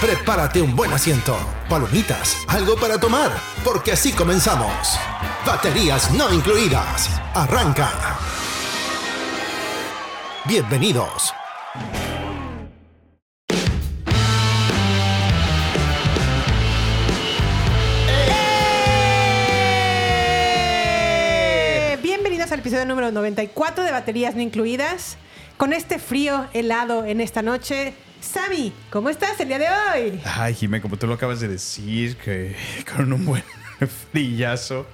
Prepárate un buen asiento, palomitas, algo para tomar, porque así comenzamos. Baterías no incluidas. Arranca. Bienvenidos. Eh, Bienvenidos al episodio número 94 de Baterías No Incluidas. Con este frío helado en esta noche. Sammy, ¿cómo estás el día de hoy? Ay, Jimé, como tú lo acabas de decir, que con un buen frillazo,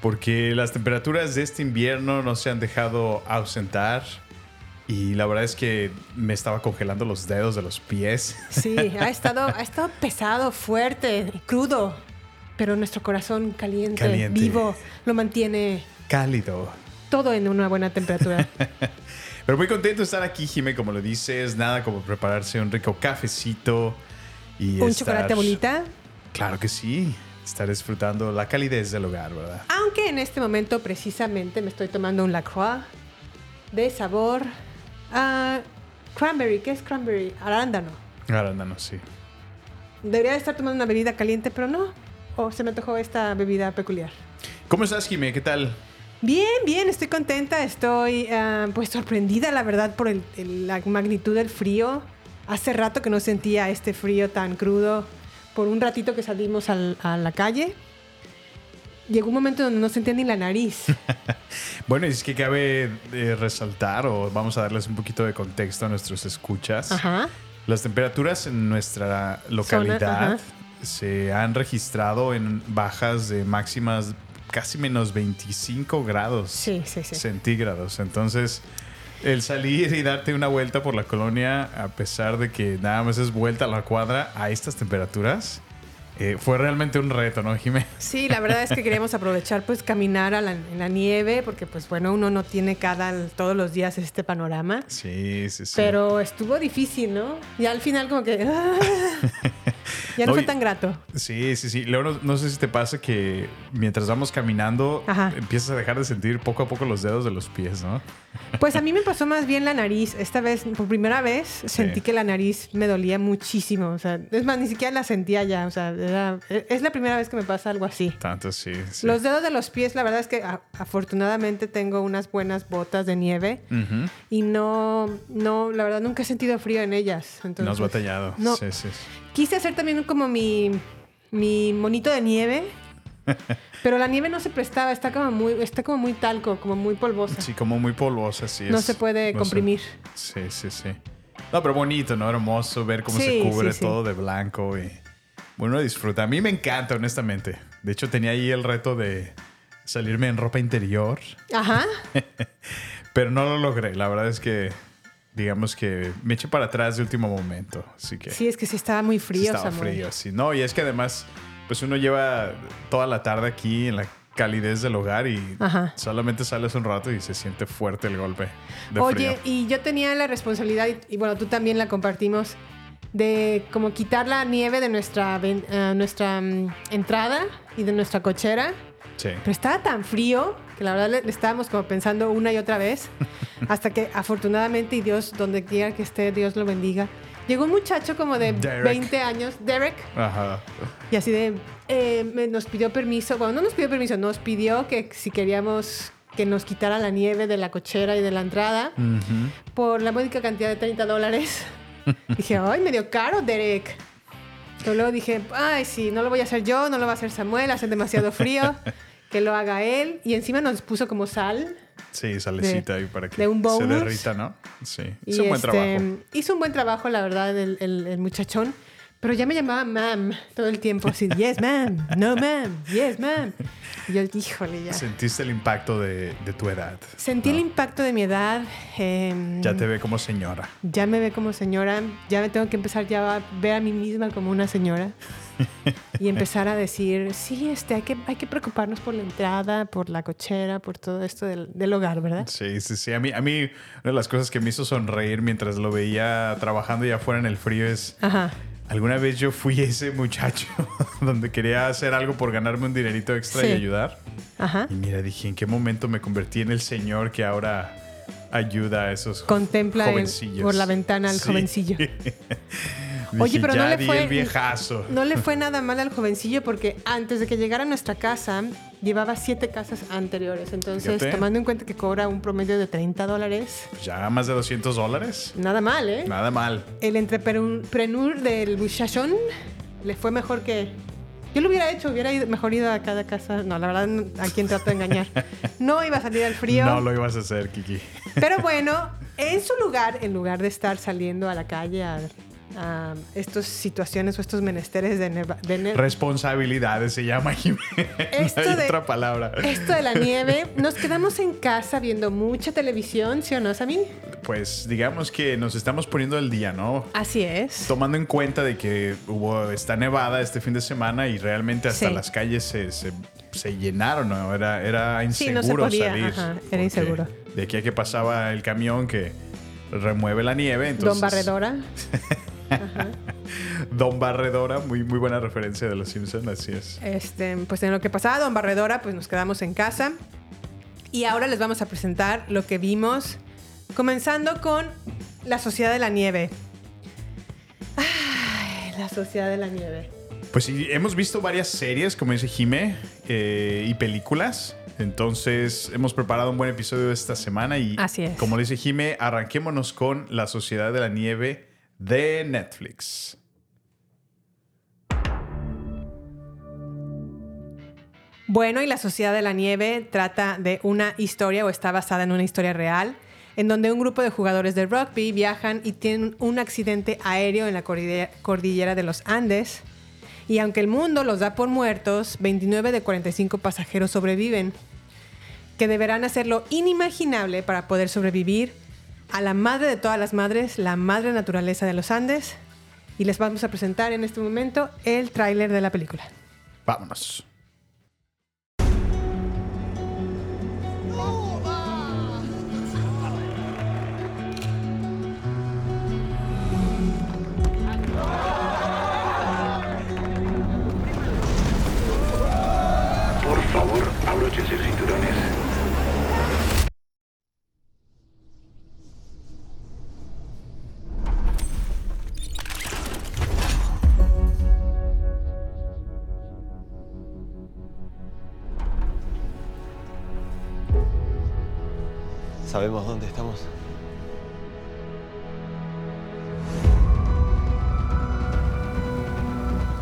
porque las temperaturas de este invierno no se han dejado ausentar y la verdad es que me estaba congelando los dedos de los pies. Sí, ha estado, ha estado pesado, fuerte, crudo, pero nuestro corazón caliente, Caliente. vivo, lo mantiene Cálido. todo en una buena temperatura. Pero muy contento de estar aquí, Jimé, como lo dices, nada como prepararse un rico cafecito y Un estar- chocolate bonita. Claro que sí, estar disfrutando la calidez del hogar, ¿verdad? Aunque en este momento precisamente me estoy tomando un Lacroix de sabor a cranberry. ¿Qué es cranberry? Arándano. Arándano, sí. Debería estar tomando una bebida caliente, pero no. O se me antojó esta bebida peculiar. ¿Cómo estás, Jimé? ¿Qué tal? Bien, bien, estoy contenta. Estoy ah, pues sorprendida, la verdad, por el- el- la magnitud del frío. Hace rato que no sentía este frío tan crudo. Por un ratito que salimos al- a la calle, llegó un momento donde no sentía ni la nariz. Bueno, es que cabe eh, resaltar o vamos a darles un poquito de contexto a nuestros escuchas. Ajá. Las temperaturas en nuestra localidad se han registrado en bajas de máximas casi menos 25 grados Sí, sí, sí. centígrados. Entonces, el salir y darte una vuelta por la colonia, a pesar de que nada más es vuelta a la cuadra a estas temperaturas, eh, fue realmente un reto, ¿no, Jimé? Sí, la verdad es que queríamos aprovechar pues caminar a la- en la nieve porque pues bueno, uno no tiene cada todos los días este panorama. Sí, sí, sí. Pero estuvo difícil, ¿no? Y al final como que... ya no, No, fue y- tan grato. Sí, sí, sí. Luego no, no sé si te pasa que mientras vamos caminando Ajá. empiezas a dejar de sentir poco a poco los dedos de los pies, ¿no? Pues a mí me pasó más bien la nariz. Esta vez, por primera vez, sentí que la nariz me dolía muchísimo. O sea, es más, ni siquiera la sentía ya. O sea, era- es la primera vez que me pasa algo así. Tanto sí. sí. Los dedos de los pies, la verdad es que a- afortunadamente tengo unas buenas botas de nieve y no, no, la verdad nunca he sentido frío en ellas. Entonces, No has batallado. No. Sí, sí. Quise hacer también como mi, mi monito de nieve, pero la nieve no se prestaba, está como muy, está como muy talco, como muy polvosa. Sí, como muy polvosa, sí. No es- se puede no sé. comprimir. Sí, sí, sí. No, pero bonito, ¿no? Hermoso ver cómo Sí, se cubre sí, sí. todo de blanco y bueno, disfruta. A mí me encanta, honestamente. De hecho, tenía ahí el reto de salirme en ropa interior, Ajá. pero no lo logré. La verdad es que, digamos que me eché para atrás de último momento. Así que Sí, es que sí estaba muy sí frío, estaba Samuel. frío, sí. No, y es que además, pues uno lleva toda la tarde aquí en la calidez del hogar y Ajá. solamente sales un rato y se siente fuerte el golpe de Oye, frío. y yo tenía la responsabilidad, y, y bueno, tú también la compartimos, de como quitar la nieve de nuestra, eh, nuestra mm, entrada y de nuestra cochera. Sí. Pero estaba tan frío que la verdad le, le estábamos como pensando una y otra vez, hasta que afortunadamente, y Dios, donde quiera que esté, Dios lo bendiga, llegó un muchacho como de Derek. 20 años, Derek, Ajá. y así de, eh, me- nos pidió permiso, bueno, no nos pidió permiso, nos pidió que si queríamos que nos quitara la nieve de la cochera y de la entrada Ujú. por la módica cantidad de 30 dólares. dije, ay, medio caro, Derek. Pero luego dije, ay, sí, no lo voy a hacer yo, no lo va a hacer Samuel, hace demasiado frío. que lo haga él. Y encima nos puso como sal. Sí, salecita ahí para que de un se derrita, ¿no? Sí. Hizo un buen este, trabajo. Hizo un buen trabajo, la verdad, el, el- el muchachón. Pero ya me llamaba ma'am todo el tiempo. Así, yes, ma'am. No, ma'am. Yes, ma'am. Y yo, híjole, ya. Sentiste el impacto de, de tu edad. Sentí el impacto de mi edad. em, Ya te ve como señora. ya me ve como señora. Ya me tengo que empezar ya a ver a mí misma como una señora. y empezar a decir, sí, este, hay, que, hay que preocuparnos por la entrada, por la cochera, por todo esto del, del hogar, ¿verdad? Sí, sí, sí. A mí, a mí, una de las cosas que me hizo sonreír mientras lo veía trabajando ya afuera en el frío es. Ajá. Alguna vez yo fui ese muchacho donde quería hacer algo por ganarme un dinerito extra Sí. y ayudar. Ajá. Y mira, dije, ¿en qué momento me convertí en el señor que ahora ayuda a esos Contempla jovencillos? por la ventana al Sí. jovencillo. Oye, pero no le fue- el viejazo. No le fue nada mal al jovencillo porque antes de que llegara a nuestra casa, llevaba siete casas anteriores. Entonces, Fíjate. tomando en cuenta que cobra un promedio de 30 dólares, Ya más de 200 dólares. nada mal, ¿eh? Nada mal. El entrepreneur del muchachón le fue mejor que... Yo lo hubiera hecho, hubiera ido, mejor ido a cada casa. No, la verdad, a quien trato de engañar. No iba a salir al frío. No lo ibas a hacer, Kiki. Pero bueno, en su lugar, en lugar de estar saliendo a la calle a, a estas situaciones o estos menesteres de, neva- de ne- Responsabilidades se llama. Esto hay de- otra palabra. esto de la nieve, nos quedamos en casa viendo mucha televisión, ¿sí o no, Sammy? Pues digamos que nos estamos poniendo al día, ¿no? Así es. Tomando en cuenta de que hubo esta nevada este fin de semana y realmente hasta Sí. las calles se, se, se llenaron, ¿no? Era, era Sí, inseguro no se podía, salir. ajá, era inseguro. De aquí a que pasaba el camión que remueve la nieve, entonces... Don Barredora. Don Barredora, muy, muy buena referencia de los Simpsons, así es. Este, pues en lo que pasaba Don Barredora, pues nos quedamos en casa. Y ahora les vamos a presentar lo que vimos, comenzando con La Sociedad de la Nieve. Ay, la Sociedad de la Nieve. Pues sí, hemos visto varias series, como dice Jime, eh, y películas. Entonces, hemos preparado un buen episodio esta semana y, Así es. como dice Jime, arranquémonos con La Sociedad de la Nieve de Netflix. Bueno, y La Sociedad de la Nieve trata de una historia o está basada en una historia real, en donde un grupo de jugadores de rugby viajan y tienen un accidente aéreo en la cordillera, de los Andes. Y aunque el mundo los da por muertos, 29 de 45 pasajeros sobreviven, que deberán hacer lo inimaginable para poder sobrevivir a la madre de todas las madres, la madre naturaleza de los Andes. Y les vamos a presentar en este momento el tráiler de la película. Vámonos. ¿Sabemos dónde estamos?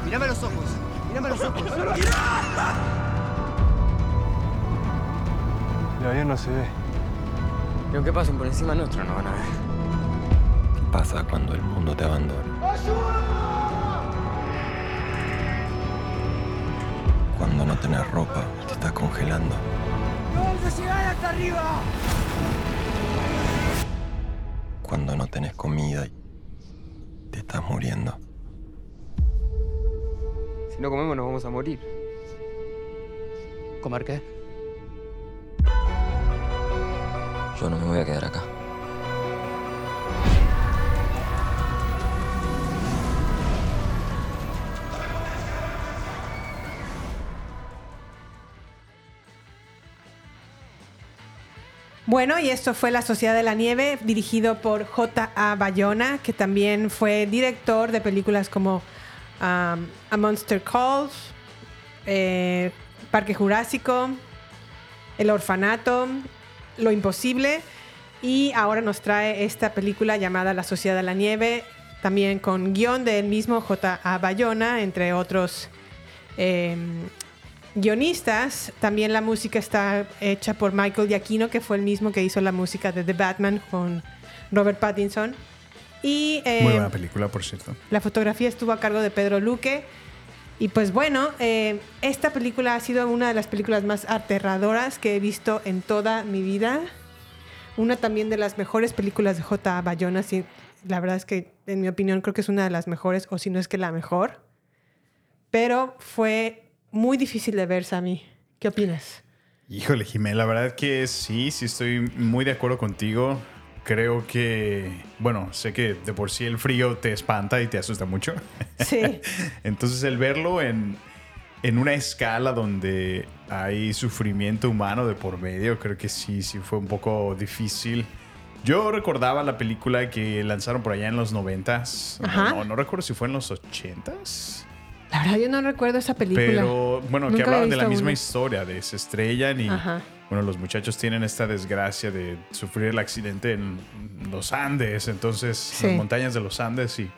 Mírame a los ojos. Mírame a los ojos. El avión no se ve. Y aunque pasen por encima nuestro, no van a ver. ¿Qué pasa cuando el mundo te abandona? Cuando no tenés ropa te estás congelando. ¡Vamos a llegar hasta arriba! Estás muriendo. Si no comemos, nos vamos a morir. ¿Comer qué? Yo no me voy a quedar acá. Bueno, y esto fue La Sociedad de la Nieve, dirigido por J.A. Bayona, que también fue director de películas como um, A Monster Calls, eh, Parque Jurásico, El Orfanato, Lo Imposible, y ahora nos trae esta película llamada La Sociedad de la Nieve, también con guion del mismo J.A. Bayona, entre otros eh, guionistas. También la música está hecha por Michael Giacchino, que fue el mismo que hizo la música de The Batman con Robert Pattinson. Y eh, Muy buena película, por cierto. la fotografía estuvo a cargo de Pedro Luque. Y pues bueno, eh, esta película ha sido una de las películas más aterradoras que he visto en toda mi vida. Una también de las mejores películas de J. Bayona. Sí, la verdad es que, en mi opinión, creo que es una de las mejores, o si no es que la mejor. Pero fue muy difícil de ver, Sammy. ¿Qué opinas? Híjole, Jimé, la verdad que sí, sí estoy muy de acuerdo contigo. Creo que, bueno, sé que de por sí el frío te espanta y te asusta mucho. Sí. Entonces el verlo en, en una escala donde hay sufrimiento humano de por medio, creo que sí, sí fue un poco difícil. Yo recordaba la película que lanzaron por allá en los noventas. Ajá. No, no recuerdo si fue en los ochentas. La verdad, yo no recuerdo esa película. Pero bueno, que Nunca hablaban había de la misma una. historia, de se estrellan y Ajá. bueno, los muchachos tienen esta desgracia de sufrir el accidente en los Andes, entonces Sí. las montañas de los Andes y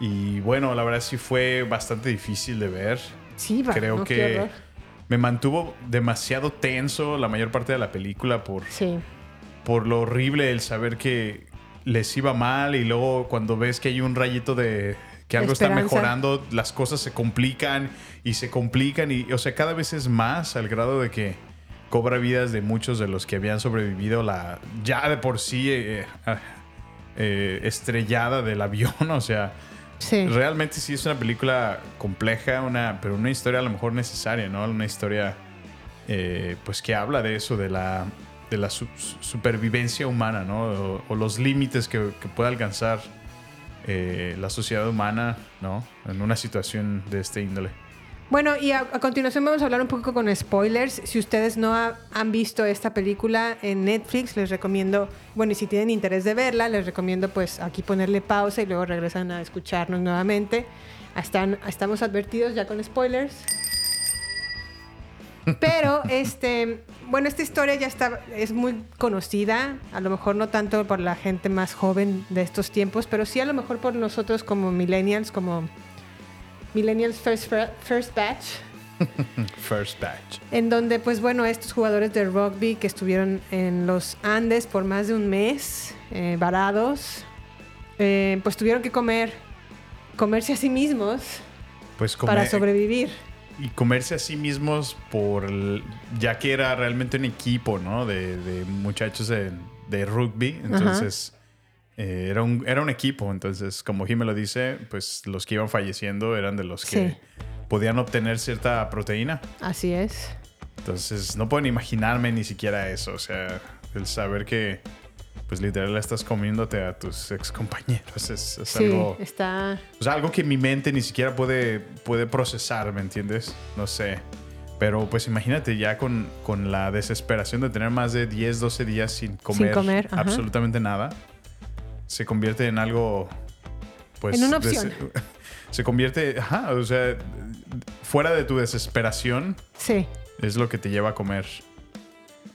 y bueno, la verdad sí fue bastante difícil de ver. Sí, va, Creo no, que me mantuvo demasiado tenso la mayor parte de la película por Sí. por lo horrible el saber que les iba mal y luego cuando ves que hay un rayito de que algo está mejorando, las cosas se complican y se complican y, o sea, cada vez es más al grado de que cobra vidas de muchos de los que habían sobrevivido la ya de por sí eh, eh, eh, estrellada del avión, o sea, Sí. realmente sí es una película compleja, una, pero una historia a lo mejor necesaria, ¿no? Una historia eh, pues que habla de eso, de la, de la su- su- supervivencia humana, ¿no? O, o los límites que, que puede alcanzar eh, la sociedad humana, ¿no? En una situación de este índole. Bueno, y a, continuación vamos a hablar un poco con spoilers. Si ustedes no ha- han visto esta película en Netflix, les recomiendo, bueno, y si tienen interés de verla, les recomiendo pues aquí ponerle pausa y luego regresan a escucharnos nuevamente. Están, estamos advertidos ya con spoilers. Pero, este, bueno, esta historia ya está, es muy conocida, a lo mejor no tanto por la gente más joven de estos tiempos, pero sí a lo mejor por nosotros como millennials, como Millennials First, First Batch, First Batch. en donde, pues bueno, estos jugadores de rugby que estuvieron en los Andes por más de un mes, eh, varados, eh, pues tuvieron que comer, comerse a sí mismos Pues para sobrevivir. Y comerse a sí mismos por el- ya que era realmente un equipo no de, de muchachos de, de rugby. Entonces eh, era un era un equipo. Entonces como Jimmy lo dice pues los que iban falleciendo eran de los que Sí. podían obtener cierta proteína. Así es. entonces no pueden imaginarme ni siquiera eso. O sea el saber que pues literal estás comiéndote a tus ex compañeros es, es Sí, algo está... o sea, algo que mi mente ni siquiera puede, puede procesar, ¿me entiendes? No sé. Pero pues imagínate ya con, con la desesperación de tener más de 10, 12 días sin comer, comer, ajá. absolutamente nada. Se convierte en algo... Pues, En una opción. des- se convierte, ajá, o sea, fuera de tu desesperación Sí. es lo que te lleva a comer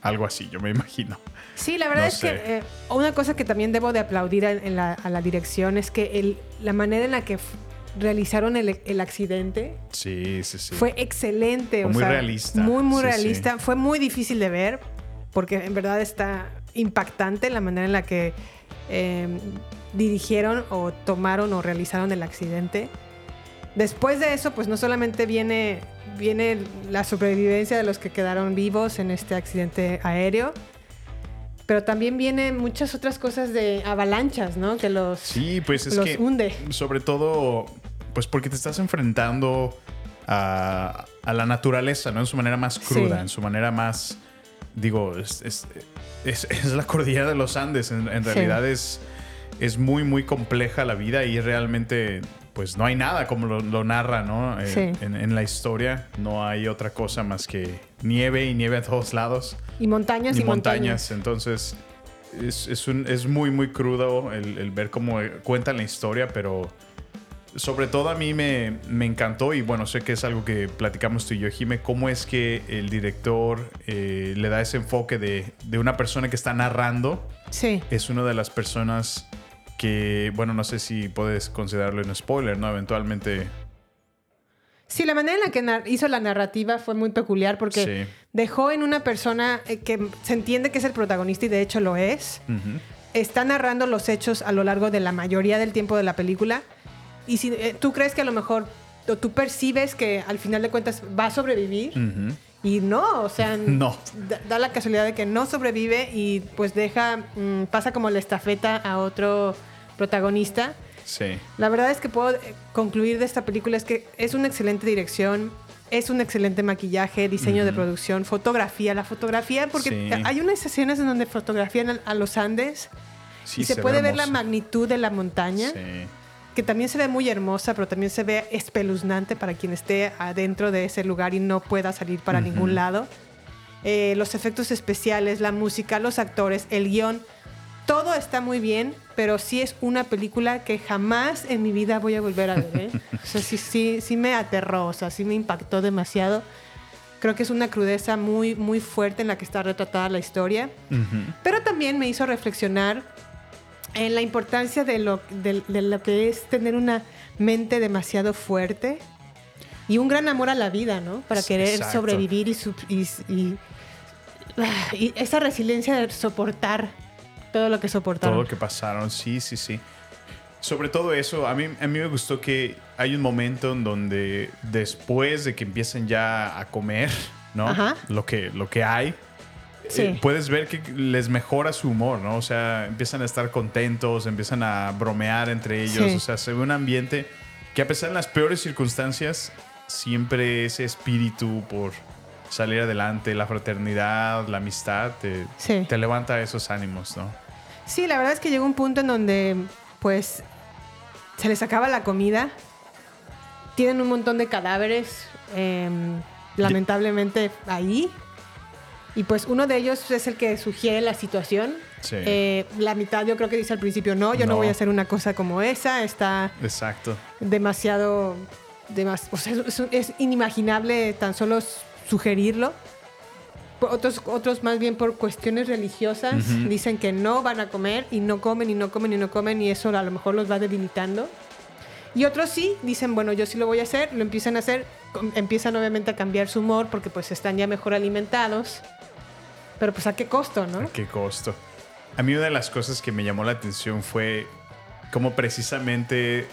algo así, yo me imagino. Sí, la verdad No es sé. que eh, una cosa que también debo de aplaudir a, en la, a la dirección es que el- la manera en la que realizaron el, el accidente Sí, sí, sí. fue excelente. Fue o muy sea, realista. Muy, muy Sí, realista. Fue muy difícil de ver porque en verdad está impactante la manera en la que eh, dirigieron o tomaron o realizaron el accidente. Después de eso, pues no solamente viene, viene la sobrevivencia de los que quedaron vivos en este accidente aéreo, pero también vienen muchas otras cosas de avalanchas, ¿no? Que los, Sí, pues es los que hunde. sobre todo, pues porque te estás enfrentando a, a la naturaleza, ¿no? En su manera más cruda, Sí. en su manera más, digo, es, es- es- es la cordillera de los Andes. En, en Sí. realidad es, es muy, muy compleja la vida y realmente, pues no hay nada como lo, lo narra, ¿no? En, Sí. en- en la historia no hay otra cosa más que nieve y nieve a todos lados Y montañas y, y montañas. Entonces, es, es, un- es muy, muy crudo el, el ver cómo cuentan la historia, pero sobre todo a mí me, me encantó y bueno, sé que es algo que platicamos tú y yo, Jime, cómo es que el director eh, le da ese enfoque de, de una persona que está narrando. Sí. Es una de las personas que, bueno, no sé si puedes considerarlo un spoiler, ¿no? Eventualmente Sí, la manera en la que hizo la narrativa fue muy peculiar porque Sí. dejó en una persona eh, que se entiende que es el protagonista y de hecho lo es. Está narrando los hechos a lo largo de la mayoría del tiempo de la película. Y si eh, tú crees que a lo mejor, o tú percibes que al final de cuentas va a sobrevivir, y no, o sea, No. Da, da la casualidad de que no sobrevive y pues deja, mm, pasa como la estafeta a otro protagonista. Sí. La verdad es que puedo eh, concluir de esta película es que es una excelente dirección, es un excelente maquillaje, diseño de producción, fotografía, la fotografía, porque Sí. hay unas escenas en donde fotografían a, los Andes Sí, y se, ve puede ver la magnitud de la montaña, Sí. que también se ve muy hermosa, pero también se ve espeluznante para quien esté adentro de ese lugar y no pueda salir para ningún lado. Eh, los efectos especiales, la música, los actores, el guion, todo está muy bien, pero sí es una película que jamás en mi vida voy a volver a ver. ¿eh? O sea, sí, sí, sí me aterró, o sea, sí me impactó demasiado. Creo que es una crudeza muy, muy fuerte en la que está retratada la historia. Pero también me hizo reflexionar en la importancia de lo, de, de lo que es tener una mente demasiado fuerte y un gran amor a la vida, ¿no? Para querer exacto. sobrevivir y, sub- y, y- y esa resiliencia de soportar todo lo que soportaron. Todo lo que pasaron, sí, sí, sí. Sobre todo eso, a mí, a mí me gustó que hay un momento en donde después de que empiecen ya a comer, ¿no? Ajá. Lo que, lo que hay, Sí. eh, puedes ver que les mejora su humor, ¿no? O sea, empiezan a estar contentos, empiezan a bromear entre ellos, Sí. o sea, se ve un ambiente que a pesar de las peores circunstancias, siempre ese espíritu por salir adelante, la fraternidad, la amistad, te, Sí. te levanta esos ánimos, ¿no? Sí, la verdad es que llegó un punto en donde, pues, se les acaba la comida. Tienen un montón de cadáveres, em, lamentablemente, ahí. Y pues uno de ellos es el que sugiere la situación. Sí. Eh, la mitad yo creo que dice al principio, no, yo no. No. voy a hacer una cosa como esa, está Exacto. demasiado... demas- o sea, es, es inimaginable tan solo sugerirlo. Otros, otros más bien por cuestiones religiosas dicen que no van a comer y no comen y no comen y no comen y eso a lo mejor los va debilitando. Y otros sí dicen, bueno, yo sí lo voy a hacer, lo empiezan a hacer, empiezan obviamente a cambiar su humor porque pues están ya mejor alimentados. Pero pues a qué costo, ¿no? ¿A qué costo? A mí una de las cosas que me llamó la atención fue cómo precisamente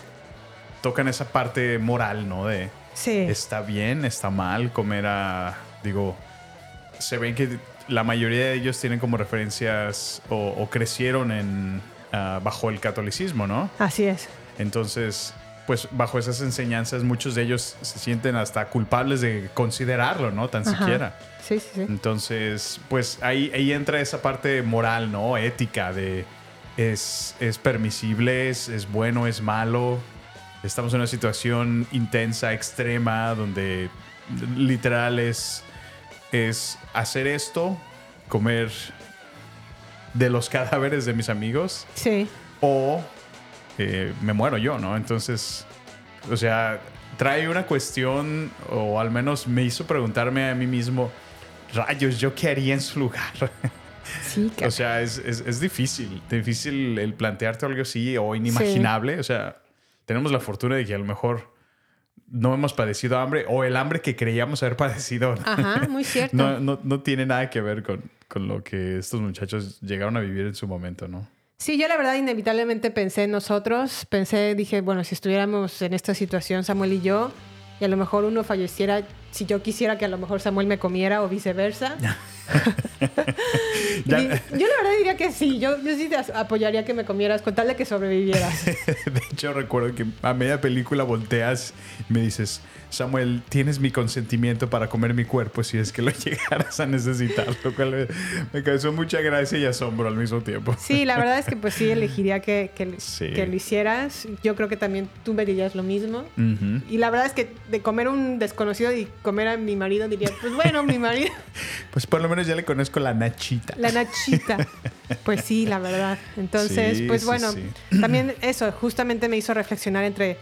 tocan esa parte moral, ¿no? De Sí. está bien, está mal comer a... Digo, se ven que la mayoría de ellos tienen como referencias o, o crecieron en, ah, bajo el catolicismo, ¿no? Así es. Entonces, pues bajo esas enseñanzas muchos de ellos se sienten hasta culpables de considerarlo, ¿no? Tan Ajá. siquiera. Sí, sí, sí. Entonces, pues ahí, ahí entra esa parte moral, ¿no? Ética de es, es permisible, es, es bueno, es malo. Estamos en una situación intensa, extrema, donde literal es, es hacer esto, comer de los cadáveres de mis amigos Sí. o eh, me muero yo, ¿no? Entonces, o sea, trae una cuestión, o al menos me hizo preguntarme a mí mismo, rayos, ¿yo qué haría en su lugar? Sí, o sea, es, es- es difícil, difícil el plantearte algo así o inimaginable. O sea, tenemos la fortuna de que a lo mejor no hemos padecido hambre o el hambre que creíamos haber padecido. Ajá, muy cierto. No, no, no tiene nada que ver con, con lo que estos muchachos llegaron a vivir en su momento, ¿no? Sí, yo la verdad inevitablemente pensé en nosotros. Pensé, dije, bueno, si estuviéramos en esta situación, Samuel y yo, y a lo mejor uno falleciera, si yo quisiera que a lo mejor Samuel me comiera o viceversa. Ya- yo la verdad diría que sí, yo, yo sí te apoyaría que me comieras con tal de que sobrevivieras. De hecho, recuerdo que a media película volteas y me dices, Samuel, tienes mi consentimiento para comer mi cuerpo si es que lo llegaras a necesitar, lo cual me, causó mucha gracia y asombro al mismo tiempo. Sí, la verdad es que pues sí elegiría que, que, Sí. que lo hicieras. Yo creo que también tú me dirías lo mismo. Ujú. Y la verdad es que de comer un desconocido y comer a mi marido diría, pues bueno, mi marido, Pues por lo menos ya le conozco la nachita. La nachita. Pues sí, la verdad. Entonces, Sí, pues sí, bueno, sí. también eso justamente me hizo reflexionar entre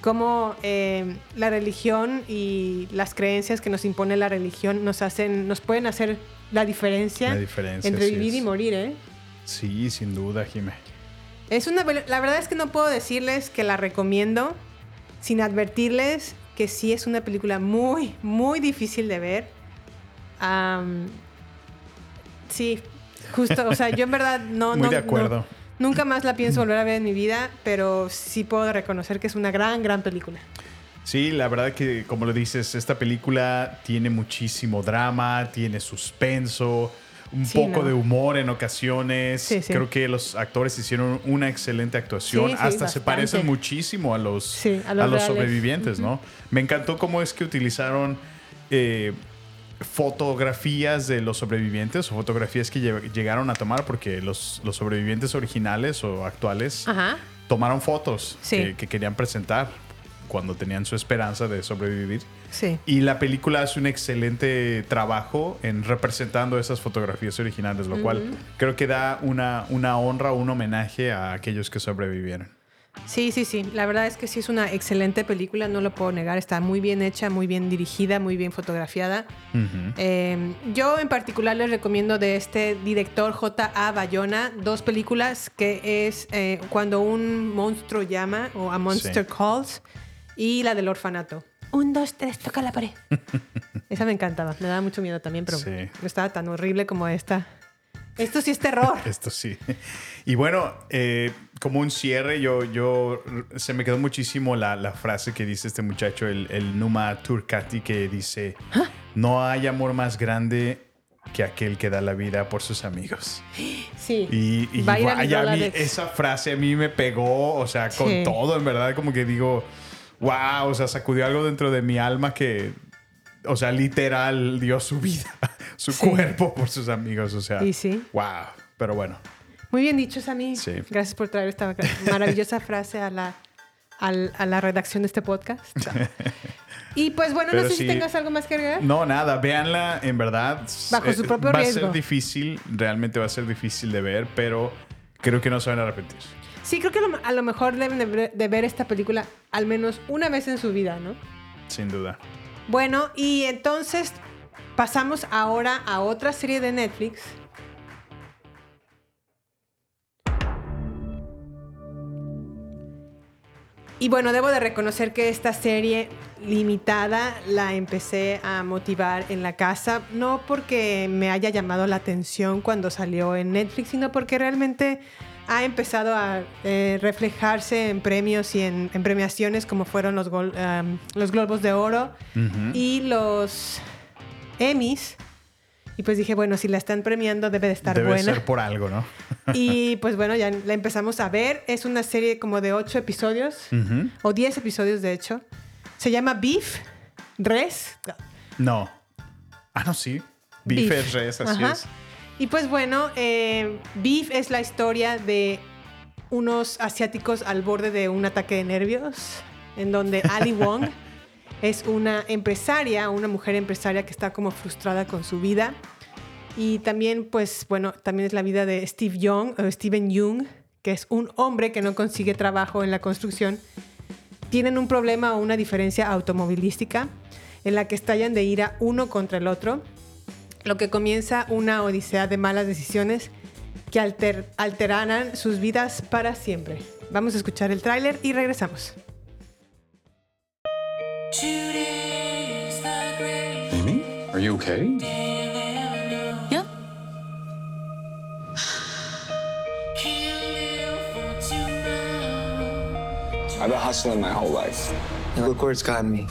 cómo eh, la religión y las creencias que nos impone la religión nos hacen, nos pueden hacer la diferencia, La diferencia, entre vivir y morir, ¿eh? Sí, sin duda, Jimé. Es una, la verdad es que no puedo decirles que la recomiendo sin advertirles que sí es una película muy, muy difícil de ver. Am, sí, justo, o sea, yo en verdad no... Muy no- de acuerdo. no- nunca más la pienso volver a ver en mi vida, pero sí puedo reconocer que es una gran, gran película. Sí, la verdad que, como lo dices, esta película tiene muchísimo drama, tiene suspenso, un Sí, poco ¿no? de humor en ocasiones. Sí, sí. Creo que los actores hicieron una excelente actuación. Hasta se bastante. parecen muchísimo a los, a a los sobrevivientes, ¿no? Me encantó cómo es que utilizaron eh, fotografías de los sobrevivientes o fotografías que lle- llegaron a tomar porque los, los sobrevivientes originales o actuales Ajá. tomaron fotos Sí. que, que querían presentar cuando tenían su esperanza de sobrevivir. Sí. Y la película hace un excelente trabajo en representando esas fotografías originales, lo cual creo que da una, una honra, un homenaje a aquellos que sobrevivieron. Sí, sí, sí. La verdad es que sí es una excelente película, no lo puedo negar. Está muy bien hecha, muy bien dirigida, muy bien fotografiada. Eh, yo en particular les recomiendo de este director J.A. Bayona dos películas que es eh, Cuando un monstruo llama o A Monster Sí. Calls y la del orfanato. Un, dos, tres, toca la pared. Esa me encantaba. Me daba mucho miedo también, pero Sí. no estaba tan horrible como esta. Esto sí es terror. Esto sí. Y bueno, eh, como un cierre, yo, yo se me quedó muchísimo la, la frase que dice este muchacho, el, el Numa Turcati, que dice: No hay amor más grande que aquel que da la vida por sus amigos. Sí. Y, vaya, a mí, dólares. esa frase a mí me pegó, o sea, con Sí. todo, en verdad, como que digo, wow, o sea, sacudió algo dentro de mi alma que, o sea, literal dio su vida, su Sí. cuerpo por sus amigos, o sea, Y sí. wow, pero bueno, Muy bien dicho, Sammy. Sí. Gracias por traer esta maravillosa frase a la, a la redacción de este podcast. Y pues bueno, Pero no sé si tengas algo más que agregar. no, nada, véanla, en verdad, Bajo eh, su propio va a riesgo. ser difícil, realmente va a ser difícil de ver, pero creo que no se van a arrepentir. Sí, creo que a lo mejor deben de ver esta película al menos una vez en su vida, ¿no? Sin duda. Bueno, y entonces pasamos ahora a otra serie de Netflix. Y bueno, debo de reconocer que esta serie limitada la empecé a motivar en la casa, no porque me haya llamado la atención cuando salió en Netflix, sino porque realmente ha empezado a eh, reflejarse en premios y en, en premiaciones como fueron los, um, los Globos de Oro y los Emmys. Y pues dije, bueno, si la están premiando debe de estar Debe buena. ser por algo, ¿no? Y pues bueno, ya la empezamos a ver. Es una serie como de ocho episodios, o 10 episodios de hecho. Se llama Beef, Res. No. Ah, no, sí. Beef, es res, así Ajá. es. Y pues bueno, eh, Beef es la historia de unos asiáticos al borde de un ataque de nervios, en donde Ali Wong es una empresaria, una mujer empresaria que está como frustrada con su vida. Y también, pues bueno, también es la vida de Steve Young, o Steven Young, que es un hombre que no consigue trabajo en la construcción. Tienen un problema o una diferencia automovilística en la que estallan de ira uno contra el otro lo que comienza una odisea de malas decisiones que alter- alterarán sus vidas para siempre. Vamos a escuchar el tráiler y regresamos. Amy, are you okay? Yep. I've been hustling my whole life. And look where it's gotten me.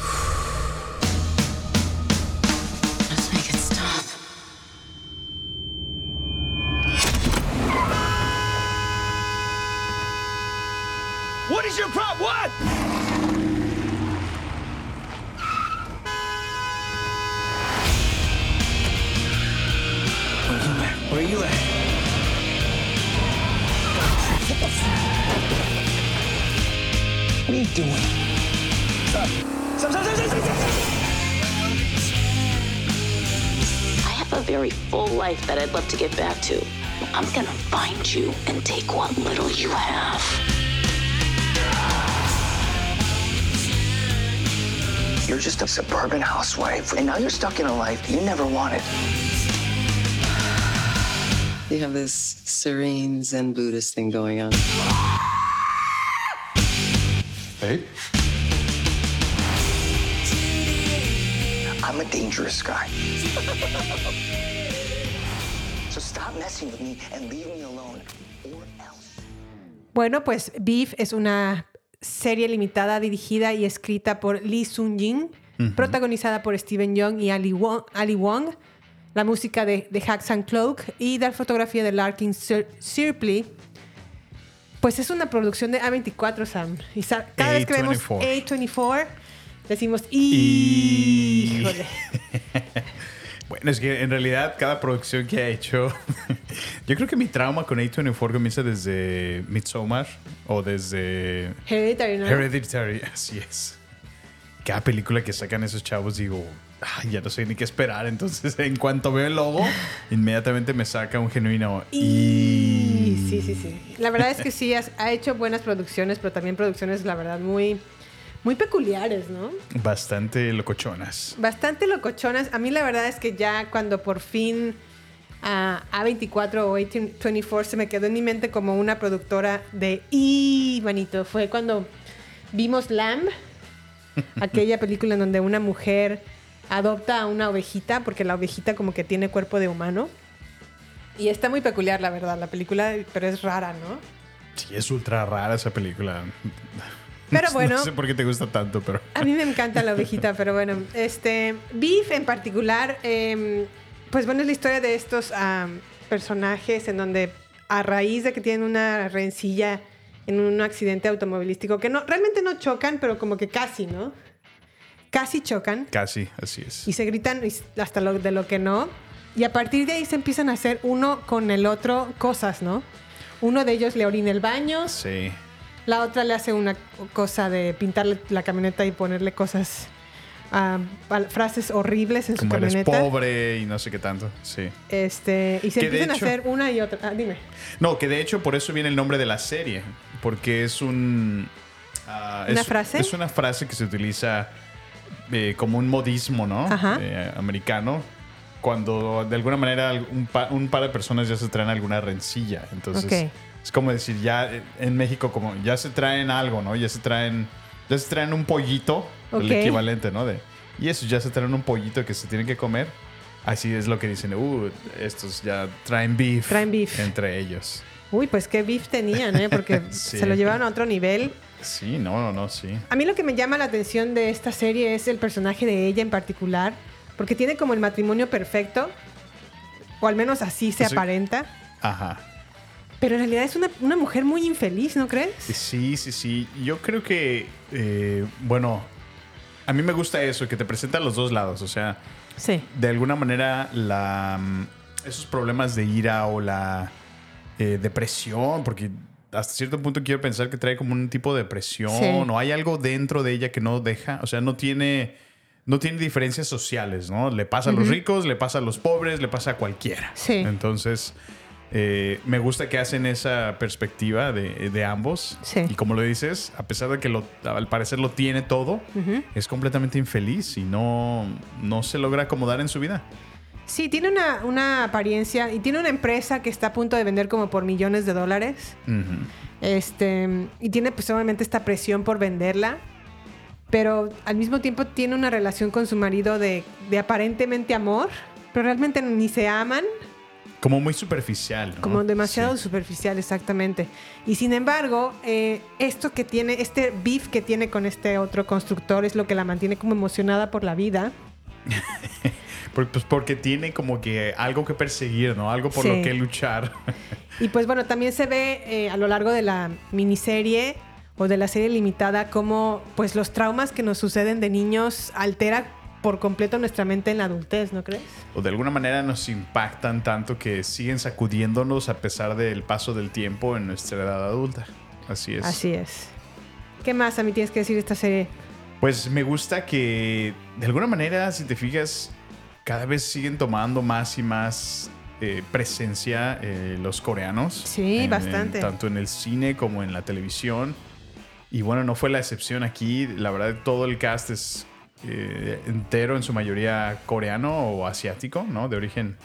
Life that I'd love to get back to. I'm gonna find you and take what little you have. You're just a suburban housewife, and now you're stuck in a life you never wanted. You have this serene Zen Buddhist thing going on. Babe? I'm a dangerous guy. Bueno, pues Beef es una serie limitada dirigida y escrita por Lee Sun-jin, protagonizada por Steven Young y Ali Wong, Ali Wong, la música de, de Hacks and Cloak y la fotografía de Larkin Sir- Sirpley. Pues es una producción de A24, Sam. Y sa- cada vez que vemos A24. A24, decimos, híjole. Bueno, es que en realidad cada producción que ha hecho, yo creo que mi trauma con A24 comienza desde Midsommar o desde Hereditary, ¿no? Hereditary, así es. Cada película que sacan esos chavos digo, "Ay, ya no sé ni qué esperar. Entonces, en cuanto veo el logo, inmediatamente me saca un genuino Y sí, sí, sí. La verdad es que sí, ha hecho buenas producciones, pero también producciones, la verdad, muy, muy peculiares, ¿no? bastante locochonas. Bastante locochonas. A mí la verdad es que ya cuando por fin a A24 o A24 se me quedó en mi mente como una productora de y manito, fue cuando vimos Lamb, aquella película en donde una mujer adopta a una ovejita porque la ovejita como que tiene cuerpo de humano. Y está muy peculiar, la verdad, la película, pero es rara, ¿no? Sí, es ultra rara esa película. Pero No bueno. sé por qué te gusta tanto, pero... A mí me encanta la ovejita, pero bueno, este Beef en particular, eh, pues bueno, es la historia de estos personajes en donde a raíz de que tienen una rencilla en un accidente automovilístico, que no realmente no chocan, pero como que casi, ¿no? Casi chocan Casi, así es. y se gritan hasta lo, de lo que no. Y a partir de ahí se empiezan a hacer uno con el otro cosas, ¿no? Uno de ellos le orina el baño, Sí. La otra le hace una cosa de pintarle la camioneta y ponerle cosas, ah, frases horribles en su Como eres camioneta. pobre y no sé qué tanto. Sí. Este, y se Que empiezan hecho- a hacer una y otra. Ah, dime. No, que de hecho por eso viene el nombre de la serie. Porque es un. ah, ¿Una es- frase? Es una frase que se utiliza eh, como un modismo, ¿no? Ajá. Eh, americano. Cuando de alguna manera un, pa- un par de personas ya se traen alguna rencilla. Entonces. Ok. Es como decir, ya eh, en México, como ya se traen algo, ¿no? Ya se traen. Ya se traen un pollito. El equivalente, ¿no? De, y eso ya se traen un pollito que se tienen que comer. Así es lo que dicen. Uh, estos ya traen beef. Traen beef. Entre ellos. Uy, pues qué beef tenían, ¿eh? Porque Sí. se lo llevaron a otro nivel. Sí, no, no, no, sí. A mí lo que me llama la atención de esta serie es el personaje de ella en particular, porque tiene como el matrimonio perfecto, o al menos así se Sí. aparenta, Ajá. Pero en realidad es una, una mujer muy infeliz, ¿no crees? Sí, sí, sí. Yo creo que, eh, bueno, a mí me gusta eso, que te presentan los dos lados. O sea, Sí. de alguna manera, la, mm, esos problemas de ira o la eh, depresión, porque hasta cierto punto quiero pensar que trae como un tipo de depresión Sí. o hay algo dentro de ella que no deja, o sea, no tiene, no tiene diferencias sociales, ¿no? Le pasa a los ricos, le pasa a los pobres, le pasa a cualquiera. Sí. Entonces, eh, me gusta que hacen esa perspectiva de, de ambos. Sí. Y como lo dices, a pesar de que lo, al parecer lo tiene todo, es completamente infeliz y no, no se logra acomodar en su vida. Sí, tiene una, una apariencia y tiene una empresa que está a punto de vender como por millones de dólares. Este, y tiene pues obviamente esta presión por venderla. Pero al mismo tiempo tiene una relación con su marido de, de aparentemente amor, pero realmente ni se aman, Como muy superficial. ¿no? como demasiado Sí. superficial exactamente. Y sin embargo, eh, esto que tiene, este beef que tiene con este otro constructor es lo que la mantiene como emocionada por la vida. Pues porque tiene como que algo que perseguir, ¿no? Algo por Sí. lo que luchar. Y pues bueno, también se ve eh, a lo largo de la miniserie o de la serie limitada cómo pues los traumas que nos suceden de niños altera por completo nuestra mente en la adultez, ¿no crees? o de alguna manera nos impactan tanto que siguen sacudiéndonos a pesar del paso del tiempo en nuestra edad adulta. Así es. Así es. ¿Qué más a mí tienes que decir de esta serie? Pues me gusta que de alguna manera, si te fijas, cada vez siguen tomando más y más eh, presencia eh, los coreanos. Sí, En- bastante. en- tanto en el cine como en la televisión. Y bueno, no fue la excepción aquí. La verdad, todo el cast es eh, entero, en su mayoría coreano o asiático, ¿no? De origen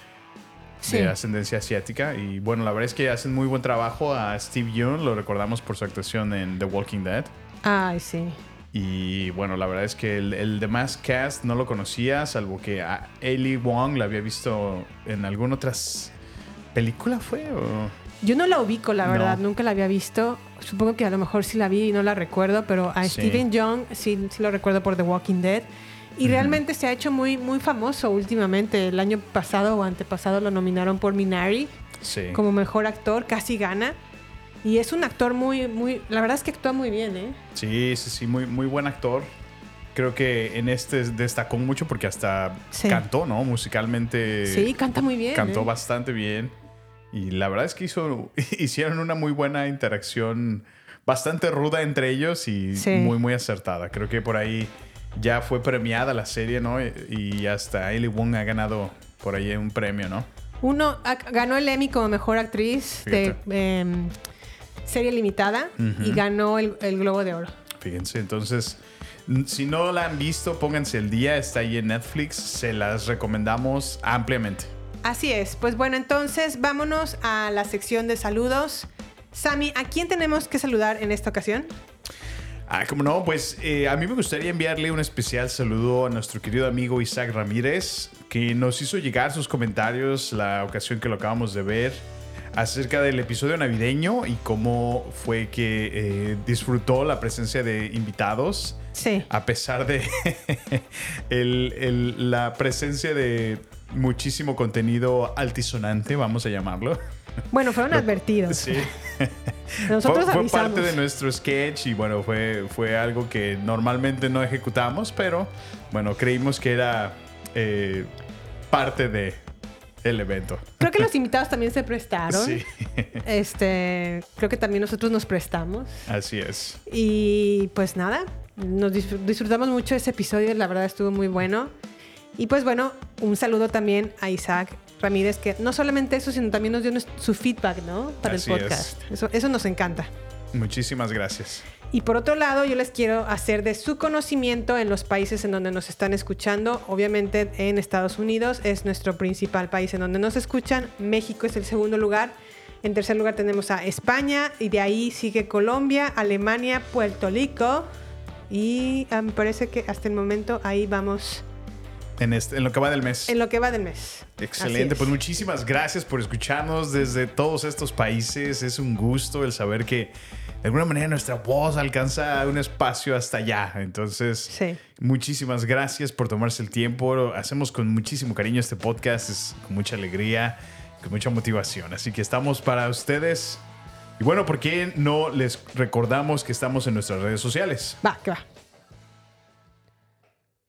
Sí. de ascendencia asiática. Y bueno, la verdad es que hacen muy buen trabajo a Steve Yeun. Lo recordamos por su actuación en The Walking Dead. Ay, sí. Y bueno, la verdad es que el, el demás cast no lo conocía, salvo que a Ellie Wong la había visto en alguna otra película, ¿fue? O? Yo no la ubico, la No. verdad, nunca la había visto. Supongo que a lo mejor sí la vi y no la recuerdo, pero a Sí. Steven Young sí, sí lo recuerdo por The Walking Dead. Y realmente se ha hecho muy, muy famoso últimamente. El año pasado o antepasado lo nominaron por Minari Sí. como mejor actor, casi gana. Y es un actor muy, muy. La verdad es que actúa muy bien, ¿eh? Sí, sí, sí, muy, muy buen actor. Creo que en este destacó mucho porque hasta Sí. cantó, ¿no? Musicalmente. Sí, canta muy bien. Cantó ¿eh? bastante bien. Y la verdad es que hizo, hicieron una muy buena interacción, bastante ruda entre ellos y Sí. muy, muy acertada. Creo que por ahí ya fue premiada la serie, ¿no? Y hasta Ellie Wong ha ganado por ahí un premio, ¿no? Uno ganó el Emmy como mejor actriz de em, serie limitada y ganó el, el Globo de Oro. Fíjense, entonces, si no la han visto, pónganse el día, está ahí en Netflix, se las recomendamos ampliamente. Así es. Pues bueno, entonces vámonos a la sección de saludos. Sami, ¿a quién tenemos que saludar en esta ocasión? Ah, como no, pues eh, a mí me gustaría enviarle un especial saludo a nuestro querido amigo Isaac Ramírez, que nos hizo llegar sus comentarios la ocasión que lo acabamos de ver acerca del episodio navideño y cómo fue que eh, disfrutó la presencia de invitados. Sí. A pesar de el- el- la presencia de muchísimo contenido altisonante, vamos a llamarlo. Bueno, fueron advertidos. Sí. Nosotros fue, fue parte de nuestro sketch y bueno, fue, fue algo que normalmente no ejecutamos, pero bueno, creímos que era eh, parte de el evento. Creo que los invitados también se prestaron. Sí, Este, creo que también nosotros nos prestamos. así es. Y pues nada, nos disfr- disfrutamos mucho ese episodio, la verdad estuvo muy bueno. Y pues bueno, un saludo también a Isaac Ramírez, que no solamente eso, sino también nos dio su feedback, ¿no? Para Así el es. podcast. Eso, eso nos encanta. Muchísimas gracias. Y por otro lado, yo les quiero hacer de su conocimiento en los países en donde nos están escuchando. Obviamente en Estados Unidos es nuestro principal país en donde nos escuchan. México es el segundo lugar. En tercer lugar tenemos a España y de ahí sigue Colombia, Alemania, Puerto Rico. Y ah, me parece que hasta el momento ahí vamos En, este, en lo que va del mes. en lo que va del mes. Excelente, es. pues muchísimas gracias por escucharnos desde todos estos países. Es un gusto el saber que de alguna manera nuestra voz alcanza un espacio hasta allá. Entonces, Sí. muchísimas gracias por tomarse el tiempo. Hacemos con muchísimo cariño este podcast, es con mucha alegría, con mucha motivación. Así que estamos para ustedes. Y bueno, ¿por qué no les recordamos que estamos en nuestras redes sociales? Va, que va.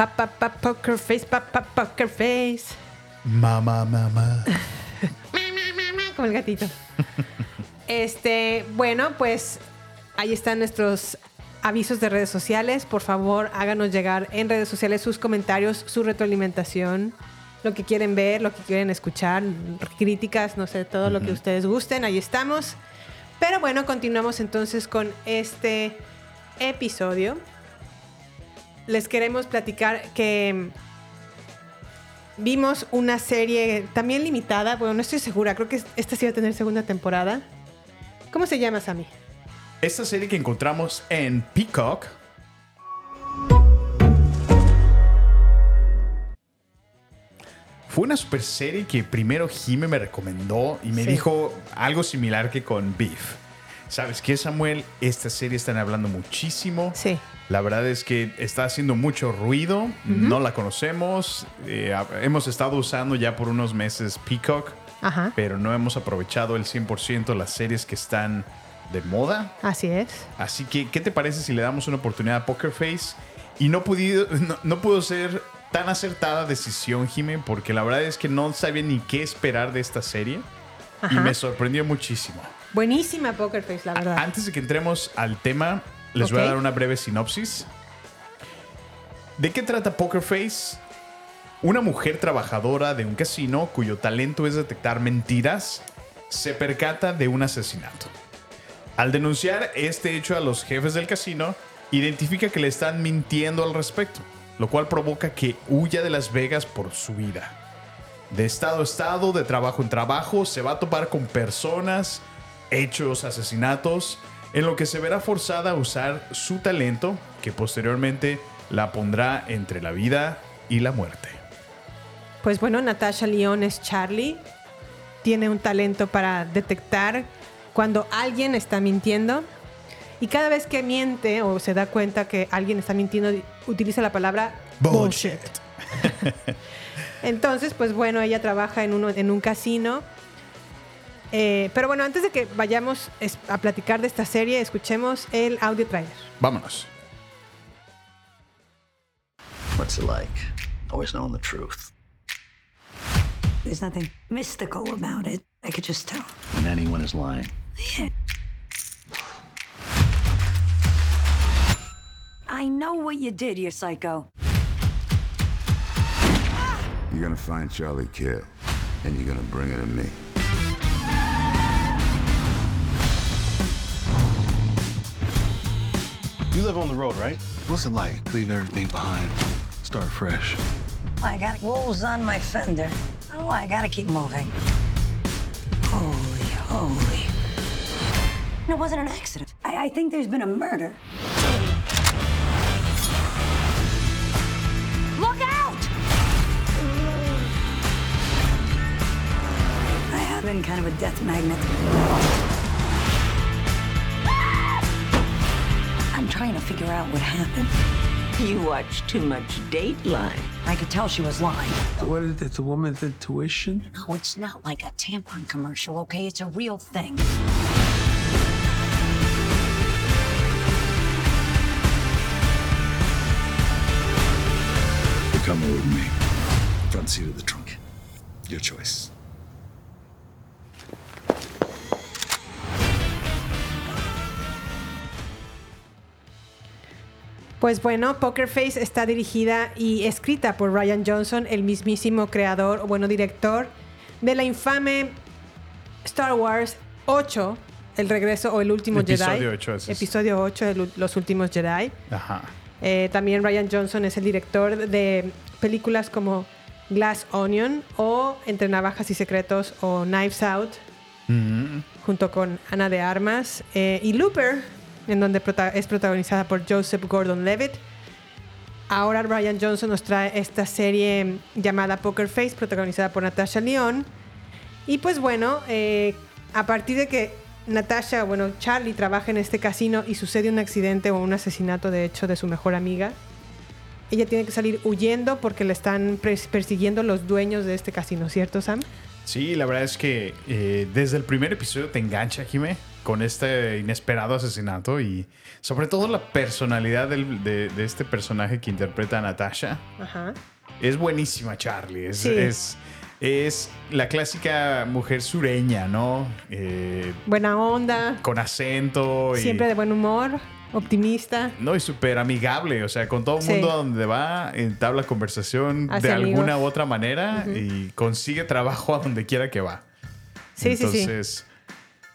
Pa, pa, pa, poker face, pa, pa, poker face. Mamá, mamá. Como el gatito. Este, bueno, pues ahí están nuestros avisos de redes sociales. Por favor, háganos llegar en redes sociales sus comentarios, su retroalimentación, lo que quieren ver, lo que quieren escuchar, críticas, no sé, todo lo que ustedes gusten. Ahí estamos. Pero bueno, continuamos entonces con este episodio. Les queremos platicar que vimos una serie también limitada. Bueno, no estoy segura. Creo que esta sí va a tener segunda temporada. ¿Cómo se llama, Sammy? Esta serie que encontramos en Peacock fue una super serie que primero Jime me recomendó y me Sí. dijo algo similar que con Beef. ¿Sabes qué, Samuel? Esta serie están hablando muchísimo. Sí. La verdad es que está haciendo mucho ruido. No la conocemos. Eh, hemos estado usando ya por unos meses Peacock, Ajá. pero no hemos aprovechado el 100% las series que están de moda. Así es. Así que, ¿qué te parece si le damos una oportunidad a Poker Face? Y no, pudido, no, no pudo ser tan acertada decisión, Jime, porque la verdad es que no sabía ni qué esperar de esta serie. Y Ajá. me sorprendió muchísimo. Buenísima Poker Face, la verdad. Antes de que entremos al tema, les voy a dar una breve sinopsis. ¿De qué trata Poker Face? Una mujer trabajadora de un casino cuyo talento es detectar mentiras se percata de un asesinato. Al denunciar este hecho a los jefes del casino, identifica que le están mintiendo al respecto, lo cual provoca que huya de Las Vegas por su vida. De estado a estado, de trabajo en trabajo, se va a topar con personas, hechos, asesinatos, en lo que se verá forzada a usar su talento, que posteriormente la pondrá entre la vida y la muerte. Pues bueno, Natasha León es Charlie. Tiene un talento para detectar cuando alguien está mintiendo. Y cada vez que miente o se da cuenta que alguien está mintiendo, utiliza la palabra bullshit. Entonces, pues bueno, ella trabaja en, uno, en un casino. Eh, pero bueno, antes de que vayamos a platicar de esta serie, escuchemos el audio trailer. Vámonos. What's it like? Always knowing the truth. There's nothing mystical about it. I could just tell. When anyone is lying. I know what you did, you psycho. You're gonna find Charlie Kidd, and you're gonna bring it to me. You live on the road, right? What's it like leaving everything behind? Start fresh. I got wolves on my fender. Oh, I gotta keep moving. Holy, holy. It wasn't an accident. I, I think there's been a murder. Look out! I have been kind of a death magnet. Trying to figure out what happened. You watch too much Dateline. I could tell she was lying. What is it? The woman's intuition? No, it's not like a tampon commercial, okay? It's a real thing. You're coming with me. Front seat of the trunk. Your choice. Pues bueno, Poker Face está dirigida y escrita por Ryan Johnson, el mismísimo creador, o bueno, director de la infame Star Wars 8, El regreso o el último Episodio Jedi. ocho, ese es. Episodio 8 de Lu- Los últimos Jedi. Ajá. Eh, también Ryan Johnson es el director de películas como Glass Onion o Entre Navajas y Secretos o Knives Out, Mm. junto con Ana de Armas. eh, y Looper, en donde es protagonizada por Joseph Gordon-Levitt. Ahora Ryan Johnson nos trae esta serie llamada Poker Face, protagonizada por Natasha León. Y pues bueno, eh, a partir de que Natasha, bueno, Charlie trabaja en este casino y sucede un accidente o un asesinato, de hecho, de su mejor amiga, ella tiene que salir huyendo porque le están persiguiendo los dueños de este casino, ¿cierto, Sam? Sí, la verdad es que eh, desde el primer episodio te engancha, Jime, con este inesperado asesinato y sobre todo la personalidad del- de, de este personaje que interpreta a Natasha. Ajá. Es buenísima, Charlie. Es, Sí. es, es la clásica mujer sureña, ¿no? Eh, Buena onda, con acento y... siempre de buen humor, optimista. No, y súper amigable, o sea, con todo el Sí. mundo a donde va, entabla conversación Hace de amigos. alguna u otra manera y consigue trabajo a donde quiera que va. Sí, sí, sí.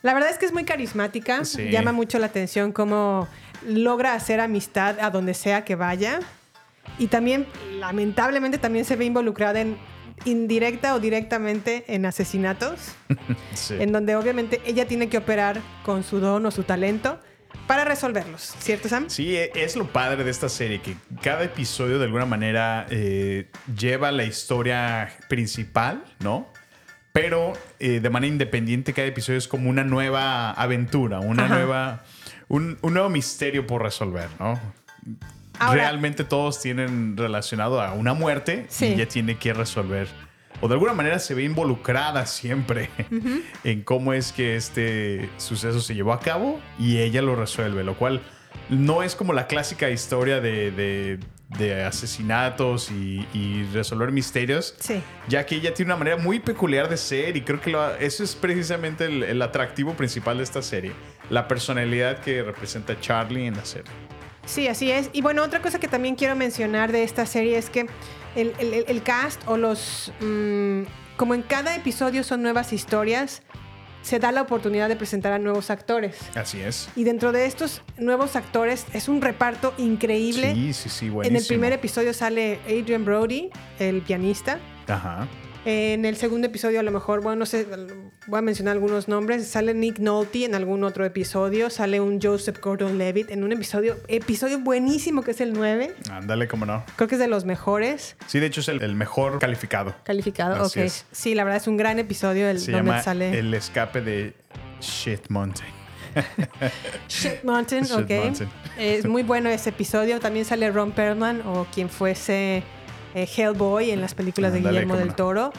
La verdad es que es muy carismática. Sí. Llama mucho la atención cómo logra hacer amistad a donde sea que vaya. Y también, lamentablemente, también se ve involucrada en indirecta o directamente en asesinatos, sí. en donde obviamente ella tiene que operar con su don o su talento para resolverlos, ¿cierto, Sam? Sí, e- es lo padre de esta serie, que cada episodio de alguna manera eh, lleva la historia principal, ¿no? Pero eh, de manera independiente cada episodio es como una nueva aventura, una Ajá. nueva, un, un nuevo misterio por resolver, ¿no? Ahora- Realmente todos tienen relacionado a una muerte Sí. y ella tiene que resolver. O de alguna manera se ve involucrada siempre en cómo es que este suceso se llevó a cabo y ella lo resuelve, lo cual no es como la clásica historia de, de- de asesinatos y, y resolver misterios, Sí. ya que ella tiene una manera muy peculiar de ser y creo que lo- eso es precisamente el, el atractivo principal de esta serie, la personalidad que representa Charlie en la serie. Sí, así es. Y bueno, otra cosa que también quiero mencionar de esta serie es que el, el- el cast o los... mm, como en cada episodio son nuevas historias, se da la oportunidad de presentar a nuevos actores. Así es. Y dentro de estos nuevos actores es un reparto increíble. Sí, sí, sí, en buenísimo. el primer episodio sale Adrian Brody, el pianista. Ajá. En el segundo episodio, a lo mejor, bueno, no sé, voy a mencionar algunos nombres. Sale Nick Nolte en algún otro episodio. Sale un Joseph Gordon-Levitt en un episodio, episodio buenísimo que es el 9. Ándale, cómo no. Creo que es de los mejores Sí, de hecho es el, el mejor calificado. calificados. Así Ok. es. Sí, la verdad es un gran episodio el, Se donde llama sale El escape de Shit Mountain. Shit Mountain. Shit ok. Mountain. Es muy bueno ese episodio. También sale Ron Perlman o quien fuese eh, Hellboy en las películas de Guillermo del no. Toro.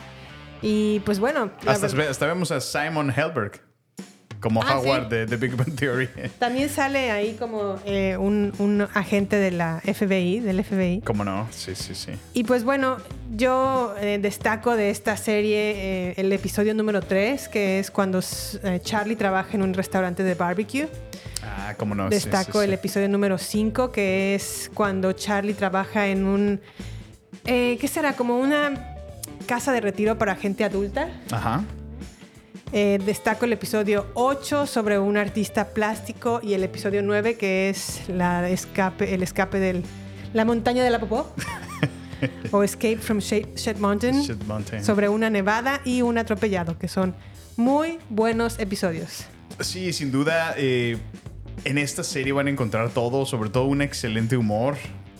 Y pues bueno, Hasta, verdad- hasta vemos a Simon Helberg como Ah, Howard ¿sí? de The Big Bang Theory. también sale ahí como eh, un, un agente de la FBI, del FBI. ¿Cómo no? Sí, sí, sí. Y pues bueno, yo eh, destaco de esta serie eh, el episodio número 3, que es cuando Charlie trabaja en un restaurante de barbecue. Ah, cómo no. Destaco sí, el episodio número 5, que es cuando Charlie trabaja en un... eh, ¿Qué será? Como una casa de retiro para gente adulta. Ajá. Eh, destaco el episodio 8 sobre un artista plástico y el episodio 9 que es la escape, el escape de la montaña de la popó o Escape from Shed Mountain Shit Mountain. sobre una nevada y un atropellado que son muy buenos episodios. Sí, sin duda, eh, en esta serie van a encontrar todo, sobre todo un excelente humor.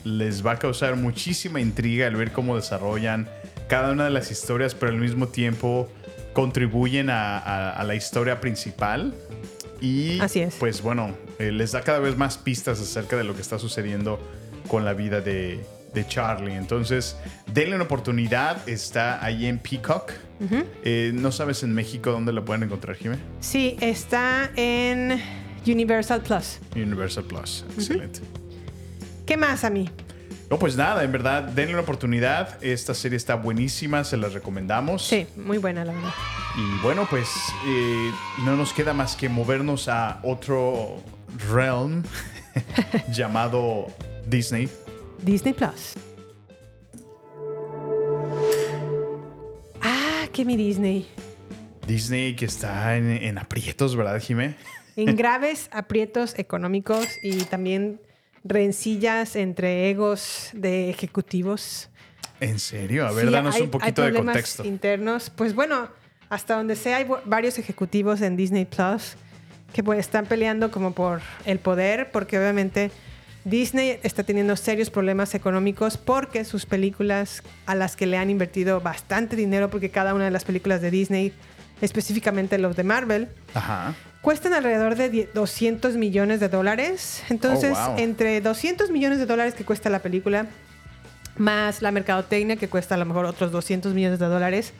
Les va a causar muchísima intriga el ver cómo desarrollan cada una de las historias, pero al mismo tiempo contribuyen a, a- a la historia principal. Y Así es. pues bueno, eh, les da cada vez más pistas acerca de lo que está sucediendo con la vida de, de Charlie. Entonces, denle una oportunidad. Está ahí en Peacock. Eh, ¿No sabes en México dónde la pueden encontrar, Jimé? Sí, está en Universal Plus. Universal Plus. Excelente. ¿Qué más a mí? No, pues nada, en verdad, denle una oportunidad. Esta serie está buenísima, se la recomendamos. Sí, muy buena la verdad. Y bueno, pues eh, no nos queda más que movernos a otro realm llamado Disney. Disney Plus. Ah, que mi Disney. Disney que está en, en aprietos, ¿verdad, Jimé? En graves aprietos económicos y también rencillas entre egos de ejecutivos. ¿En serio? A ver, Sí, danos hay- un poquito hay de contexto. internos. Pues bueno, hasta donde sé hay varios ejecutivos en Disney Plus que pues, están peleando como por el poder, porque obviamente Disney está teniendo serios problemas económicos porque sus películas a las que le han invertido bastante dinero, porque cada una de las películas de Disney, específicamente los de Marvel, Ajá. Cuestan alrededor de 10 200 millones de dólares. Entonces, Oh, wow. entre 200 millones de dólares que cuesta la película, más la mercadotecnia que cuesta a lo mejor otros 200 millones de dólares,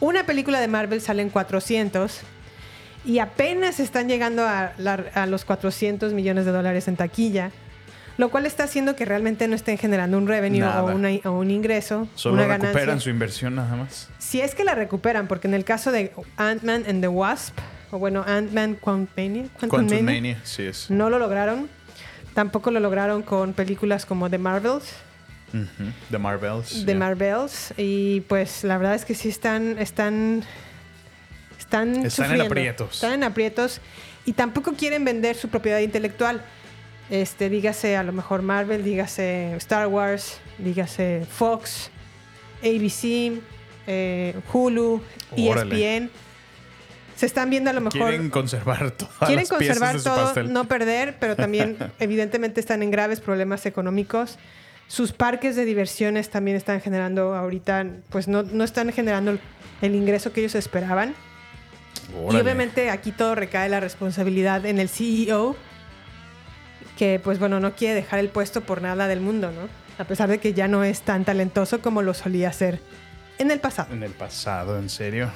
una película de Marvel sale en 400 y apenas están llegando a, la- a los 400 millones de dólares en taquilla. Lo cual está haciendo que realmente no estén generando un revenue o, una- o un ingreso, Solo una recuperan ganancia. su inversión nada más. Si es que la recuperan, porque en el caso de Ant-Man and the Wasp, o bueno, Ant-Man Quantumania, Quantum Mania, sí es. no lo lograron. Tampoco lo lograron con películas como The Marvels. The Marvels. The yeah. Marvels, y pues la verdad es que sí están, están, están, Están en sufriendo. aprietos. Están en aprietos y tampoco quieren vender su propiedad intelectual. Este, dígase a lo mejor Marvel, dígase Star Wars, dígase Fox, ABC, eh, Hulu, Órale. ESPN. Se están viendo a lo mejor Quieren conservar todas quieren las piezas conservar su todo, pastel. no perder, pero también evidentemente están en graves problemas económicos. Sus parques de diversiones también están generando ahorita, pues no, no están generando el- ingreso que ellos esperaban. Y obviamente aquí todo recae la responsabilidad en el CEO, que pues bueno, no quiere dejar el puesto por nada del mundo, ¿no? A pesar de que ya no es tan talentoso como lo solía ser en el pasado. En el pasado, en serio.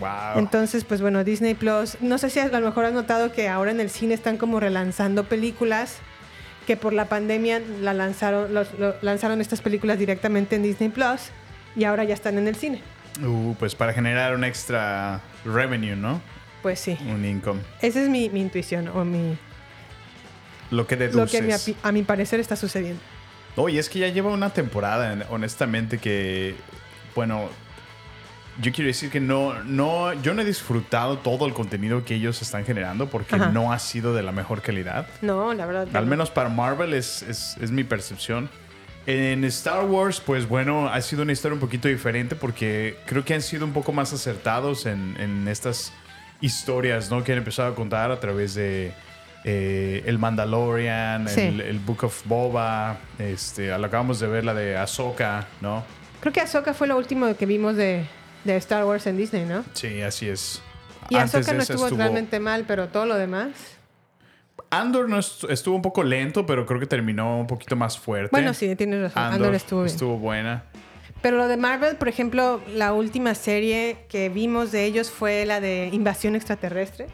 Wow. Entonces, pues bueno, Disney Plus, no sé si a lo mejor has notado que ahora en el cine están como relanzando películas que por la pandemia la lanzaron, los- lo- lanzaron estas películas directamente en Disney Plus y ahora ya están en el cine. Uh, pues para generar un extra revenue, ¿no? Pues sí, Un income. esa es mi, mi intuición o mi... Lo que lo deduces. que a mi, api- a mi parecer está sucediendo. Oye, es que ya lleva una temporada, honestamente, que, bueno, yo quiero decir que no, no, yo no he disfrutado todo el contenido que ellos están generando porque Ajá. no ha sido de la mejor calidad. No, la verdad. Al no. menos para Marvel es, es, es mi percepción. En Star Wars, pues bueno, ha sido una historia un poquito diferente porque creo que han sido un poco más acertados en, en estas historias, ¿no? Que han empezado a contar a través de eh, El Mandalorian, Sí. el, el Book of Boba, este, acabamos de ver la de Ahsoka, ¿no? Creo que Ahsoka fue lo último que vimos de, de Star Wars en Disney, ¿no? Sí, así es. Y Antes Ahsoka no esa estuvo, realmente mal, pero todo lo demás. Andor no est- estuvo un poco lento, pero creo que terminó un poquito más fuerte. Bueno, sí, tienes razón. Andor, estuvo bien. estuvo buena. Pero lo de Marvel, por ejemplo, la última serie que vimos de ellos fue la de Invasión Extraterrestre.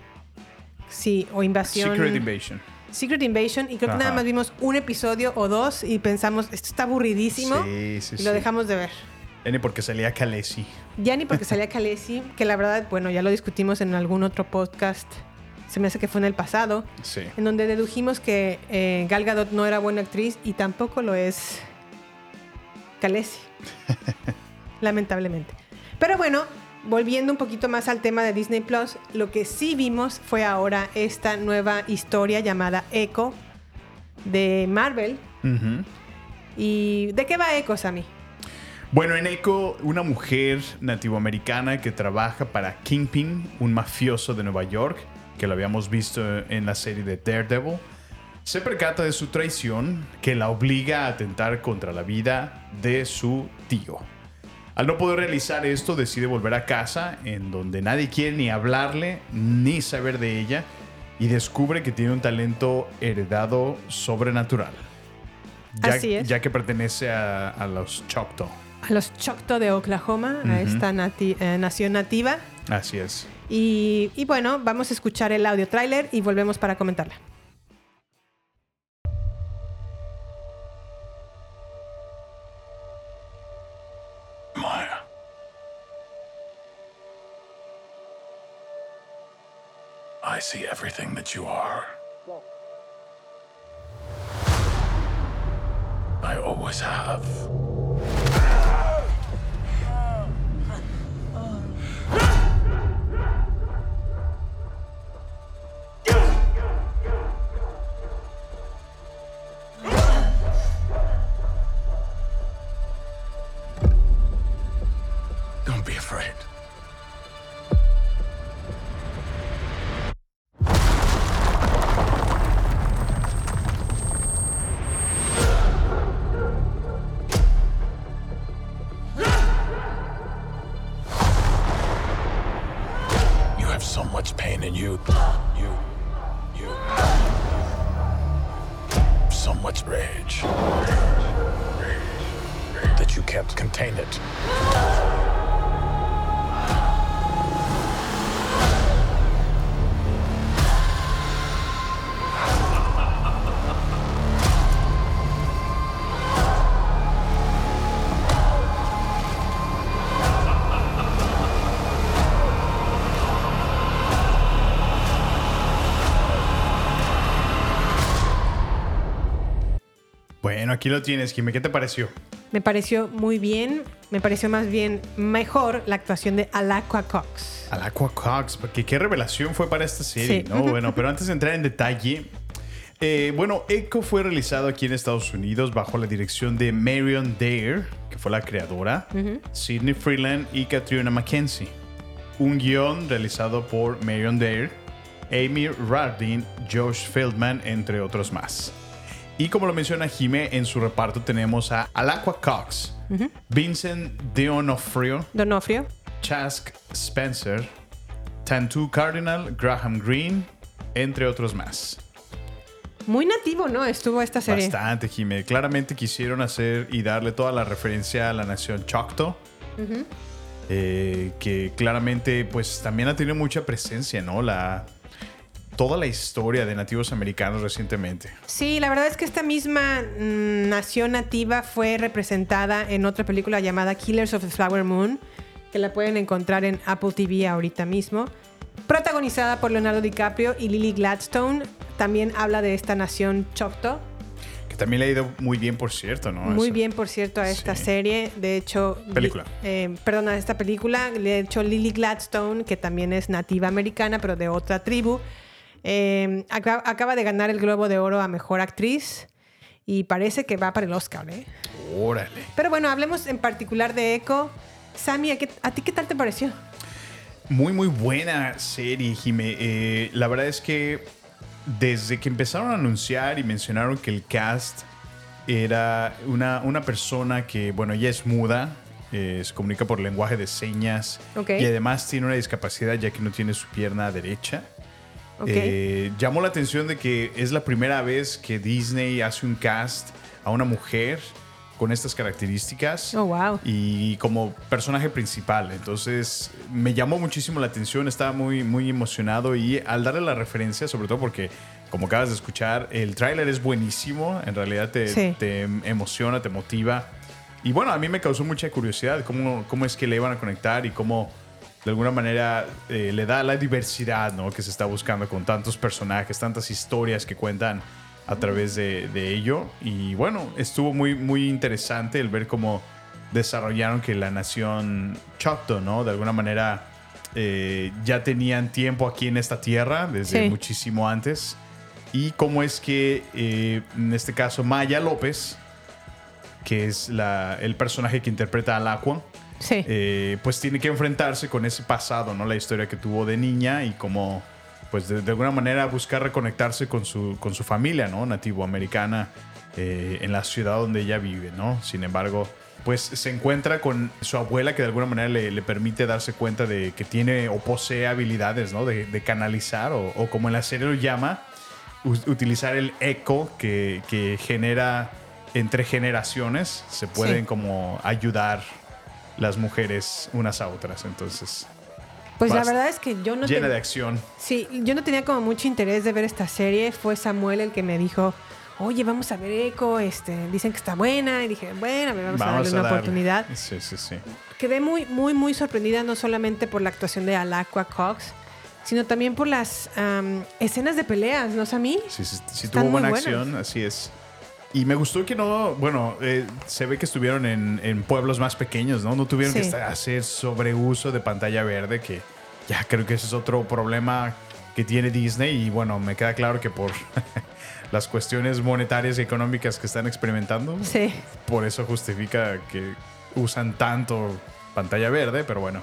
Sí, o Invasión. Secret Invasion. Secret Invasion. Y creo que nada más vimos un episodio o dos y pensamos, esto está aburridísimo. Sí, sí, y lo sí. dejamos de ver. Ya ni porque salía Khaleesi. Ya ni porque salía Khaleesi, que la verdad, bueno, ya lo discutimos en algún otro podcast. Se me hace que fue en el pasado. Sí. En donde dedujimos que eh, Gal Gadot no era buena actriz y tampoco lo es Khaleesi. Lamentablemente. Pero bueno, volviendo un poquito más al tema de Disney Plus, lo que sí vimos fue ahora esta nueva historia llamada Echo de Marvel. ¿Y de qué va Echo, Sammy? Bueno, en Echo, una mujer nativoamericana que trabaja para Kingpin, un mafioso de Nueva York, que lo habíamos visto en la serie de Daredevil, se percata de su traición que la obliga a atentar contra la vida de su tío. Al no poder realizar esto, decide volver a casa, en donde nadie quiere ni hablarle ni saber de ella, y descubre que tiene un talento heredado sobrenatural. Ya, Así es. ya que pertenece a, a los Choctaw. A los Choctaw de Oklahoma, a esta nati- eh, nación nativa. Así es. Y, y bueno, vamos a escuchar el audio tráiler y volvemos para comentarla. Maya. I see everything that you are. I always have. friend. Bueno, aquí lo tienes, Jimmy. ¿Qué te pareció? Me pareció muy bien, me pareció más bien mejor la actuación de Alaqua Cox. Al Aqua Cox, porque qué revelación fue para esta serie, Sí. ¿no? Bueno, pero antes de entrar en detalle, eh, bueno, Echo fue realizado aquí en Estados Unidos bajo la dirección de Marion Dare, que fue la creadora, Ujú. Sidney Freeland y Katrina Mackenzie. Un guion realizado por Marion Dare, Amy Rardin, Josh Feldman, entre otros más. Y como lo menciona Jime, en su reparto tenemos a Alaqua Cox. Vincent D'Onofrio, Donofrio. Chask Spencer, Tantu Cardinal, Graham Greene, entre otros más. Muy nativo, ¿no? Estuvo esta serie. Bastante, Jimé. Claramente quisieron hacer y darle toda la referencia a la nación Choctaw, eh, que claramente pues también ha tenido mucha presencia, ¿no? La, toda la historia de nativos americanos recientemente. Sí, la verdad es que esta misma mm, nación nativa fue representada en otra película llamada Killers of the Flower Moon, que la pueden encontrar en Apple TV ahorita mismo. Protagonizada por Leonardo DiCaprio y Lily Gladstone. también habla de esta nación Choctaw. Que también le ha ido muy bien, por cierto, ¿no? Muy Eso. bien, por cierto, a esta Sí. serie. De hecho, Película. eh, perdón, a esta película. De hecho, Lily Gladstone, que también es nativa americana, pero de otra tribu, eh, acaba, acaba de ganar el Globo de Oro a Mejor Actriz y parece que va para el Oscar, ¿eh? Órale. Pero bueno, hablemos en particular de Echo. Sammy, ¿a, qué- a ti qué tal te pareció? Muy, muy buena serie, Jime. Eh, la verdad es que desde que empezaron a anunciar y mencionaron que el cast era una, una persona que, bueno, ella es muda, eh, se comunica por lenguaje de señas y además tiene una discapacidad ya que no tiene su pierna derecha. Ok. Eh, llamó la atención de que es la primera vez que Disney hace un cast a una mujer con estas características Oh, wow. y como personaje principal. Entonces me llamó muchísimo la atención, estaba muy, muy emocionado y al darle la referencia, sobre todo porque, como acabas de escuchar, el tráiler es buenísimo, en realidad te, Sí. te emociona, te motiva. Y bueno, a mí me causó mucha curiosidad cómo, cómo es que le iban a conectar y cómo de alguna manera eh, le da la diversidad ¿no? que se está buscando con tantos personajes, tantas historias que cuentan a través de, de ello. Y bueno, estuvo muy, muy interesante el ver cómo desarrollaron que la nación Choctaw, ¿no? De alguna manera eh, ya tenían tiempo aquí en esta tierra desde Sí. muchísimo antes. Y cómo es que, eh, en este caso, Maya López, que es la- el personaje que interpreta al Aqua, Sí. eh, pues tiene que enfrentarse con ese pasado, ¿no? La historia que tuvo de niña y cómo, pues de, de alguna manera buscar reconectarse con su, con su familia, ¿no? Nativoamericana eh, en la ciudad donde ella vive, ¿no? Sin embargo, pues se encuentra con su abuela que de alguna manera le, le permite darse cuenta de que tiene o posee habilidades, ¿no? De, de canalizar o, o como en la serie lo llama, utilizar el eco que, que genera entre generaciones, se pueden Sí. como ayudar las mujeres unas a otras. Entonces, Pues la verdad es que yo no llena ten- de acción. Sí, yo no tenía como mucho interés de ver esta serie. Fue Samuel el que me dijo, oye, vamos a ver Echo, este, dicen que está buena. Y dije, bueno, a ver, vamos, a darle una darle. oportunidad. Sí, sí, sí. Quedé muy, muy, muy sorprendida no solamente por la actuación de Alacua Cox, sino también por las am, escenas de peleas, ¿no, Sammy? Sí, sí, sí tuvo buena buenas. acción, así es. Y me gustó que no, bueno, eh, se ve que estuvieron en, en pueblos más pequeños, ¿no? No tuvieron que Sí. hacer sobreuso de pantalla verde, que ya creo que ese es otro problema que tiene Disney. Y bueno, me queda claro que por las cuestiones monetarias y económicas que están experimentando, Sí. por eso justifica que usan tanto pantalla verde, pero bueno.